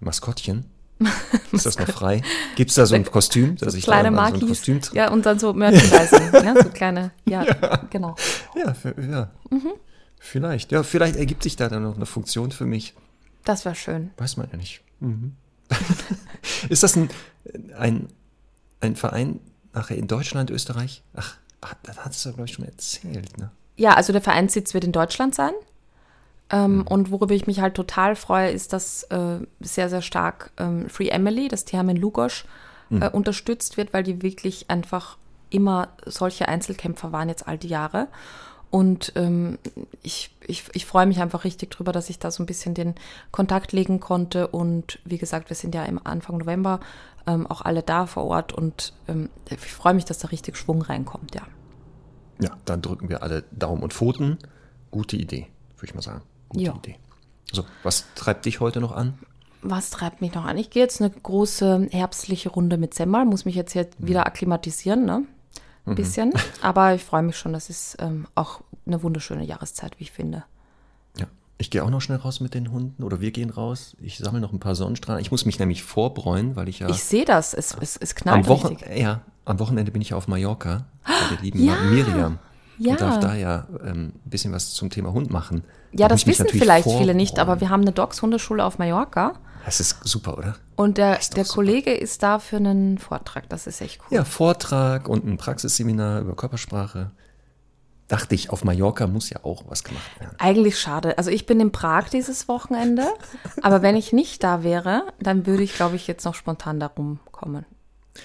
Maskottchen? Ist das noch frei? Gibt es da so ein Kostüm, dass ich kleine da so ein. Kostüm trage? ja, und dann so Merchandising. ja, so kleine, ja, genau. Ja, für, ja. Mhm. vielleicht. Ja, vielleicht ergibt sich da dann noch eine Funktion für mich. Das wäre schön. Weiß man ja nicht. Mhm. ist das ein, ein, ein Verein nachher in Deutschland, Österreich? Ach, ach, das hattest du, glaube ich, schon erzählt, ne? Ja, also der Vereinssitz wird in Deutschland sein. Ähm, Und worüber ich mich halt total freue, ist, dass äh, sehr, sehr stark ähm, Free Emily, das Tierheim in Lugosch, Mhm. äh, unterstützt wird, weil die wirklich einfach immer solche Einzelkämpfer waren jetzt all die Jahre. Und ähm, ich, ich, ich freue mich einfach richtig drüber, dass ich da so ein bisschen den Kontakt legen konnte. Und wie gesagt, wir sind ja im Anfang November ähm, auch alle da vor Ort und ähm, ich freue mich, dass da richtig Schwung reinkommt, ja. Ja, dann drücken wir alle Daumen und Pfoten. Gute Idee, würde ich mal sagen. Gute Ja. Idee. So, was treibt dich heute noch an? was treibt mich noch an? Ich gehe jetzt eine große herbstliche Runde mit Semmel, muss mich jetzt, jetzt wieder akklimatisieren, ne? Ein bisschen. Aber ich freue mich schon, das ist ähm, auch eine wunderschöne Jahreszeit, wie ich finde. Ja. Ich gehe auch noch schnell raus mit den Hunden oder wir gehen raus. Ich sammle noch ein paar Sonnenstrahlen. Ich muss mich nämlich vorbräunen, weil ich ja Ich sehe das, es, es, es knallt am, Wochen richtig. ja, am Wochenende bin ich auf Mallorca bei der lieben Ja. Miriam. Ja. Und darf da ja ähm, ein bisschen was zum Thema Hund machen. Ja, Da das wissen vielleicht viele nicht, aber wir haben eine Dogs-Hundeschule auf Mallorca Das ist super, oder? und der, der super. Kollege ist da für einen Vortrag. Das ist echt cool. Ja, Vortrag und ein Praxisseminar über Körpersprache. Dachte ich, auf Mallorca muss ja auch was gemacht werden. Eigentlich schade. Also ich bin in Prag dieses Wochenende, aber wenn ich nicht da wäre, dann würde ich, glaube ich, jetzt noch spontan da rumkommen.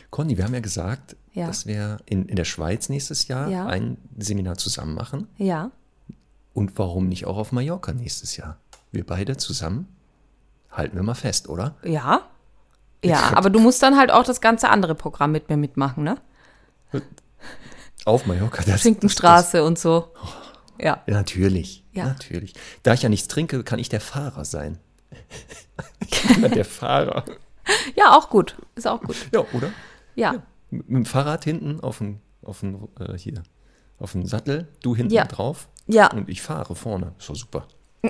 Conny, wir haben ja gesagt, Ja. dass wir in, in der Schweiz nächstes Jahr Ja. ein Seminar zusammen machen. Ja. Und warum nicht auch auf Mallorca nächstes Jahr? Wir beide zusammen? Halten wir mal fest, oder? Ja. Ja, aber du musst dann halt auch das ganze andere Programm mit mir mitmachen, ne? Auf Mallorca. Das, Schinkenstraße und so. Ja. Ja, natürlich. Ja. Natürlich. Da ich ja nichts trinke, kann ich der Fahrer sein. ich bin immer der Fahrer. Ja, auch gut. Ist auch gut. Ja, oder? Ja. Mit mit dem Fahrrad hinten auf dem, auf dem äh, hier, auf dem Sattel, du hinten Ja. drauf. Ja. Und ich fahre vorne. Doch super.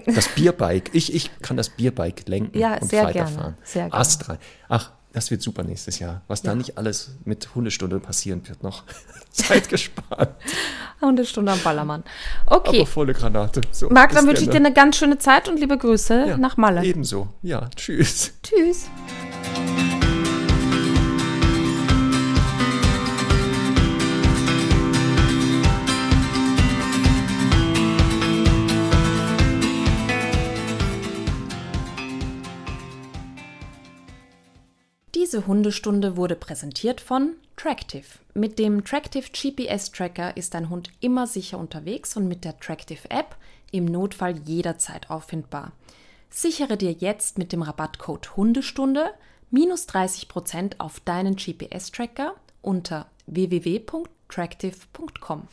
Das Bierbike. Ich, ich kann das Bierbike lenken Ja, und sehr weiterfahren. gerne, sehr gerne. Astrein. Ach, das wird super nächstes Jahr. Was da Ja. nicht alles mit Hundestunde passieren wird noch. Zeit gespart. Und eine Stunde am Ballermann. Okay. Aber volle Granate. So, Marc, dann wünsche ich dir eine ganz schöne Zeit und liebe Grüße Ja, nach Malle. Ebenso. Ja, tschüss. Tschüss. Diese Hundestunde wurde präsentiert von Tractive. Mit dem Tractive GPS Tracker ist dein Hund immer sicher unterwegs und mit der Tractive App im Notfall jederzeit auffindbar. Sichere dir jetzt mit dem Rabattcode Hundestunde minus 30% auf deinen GPS Tracker unter www.tractive.com.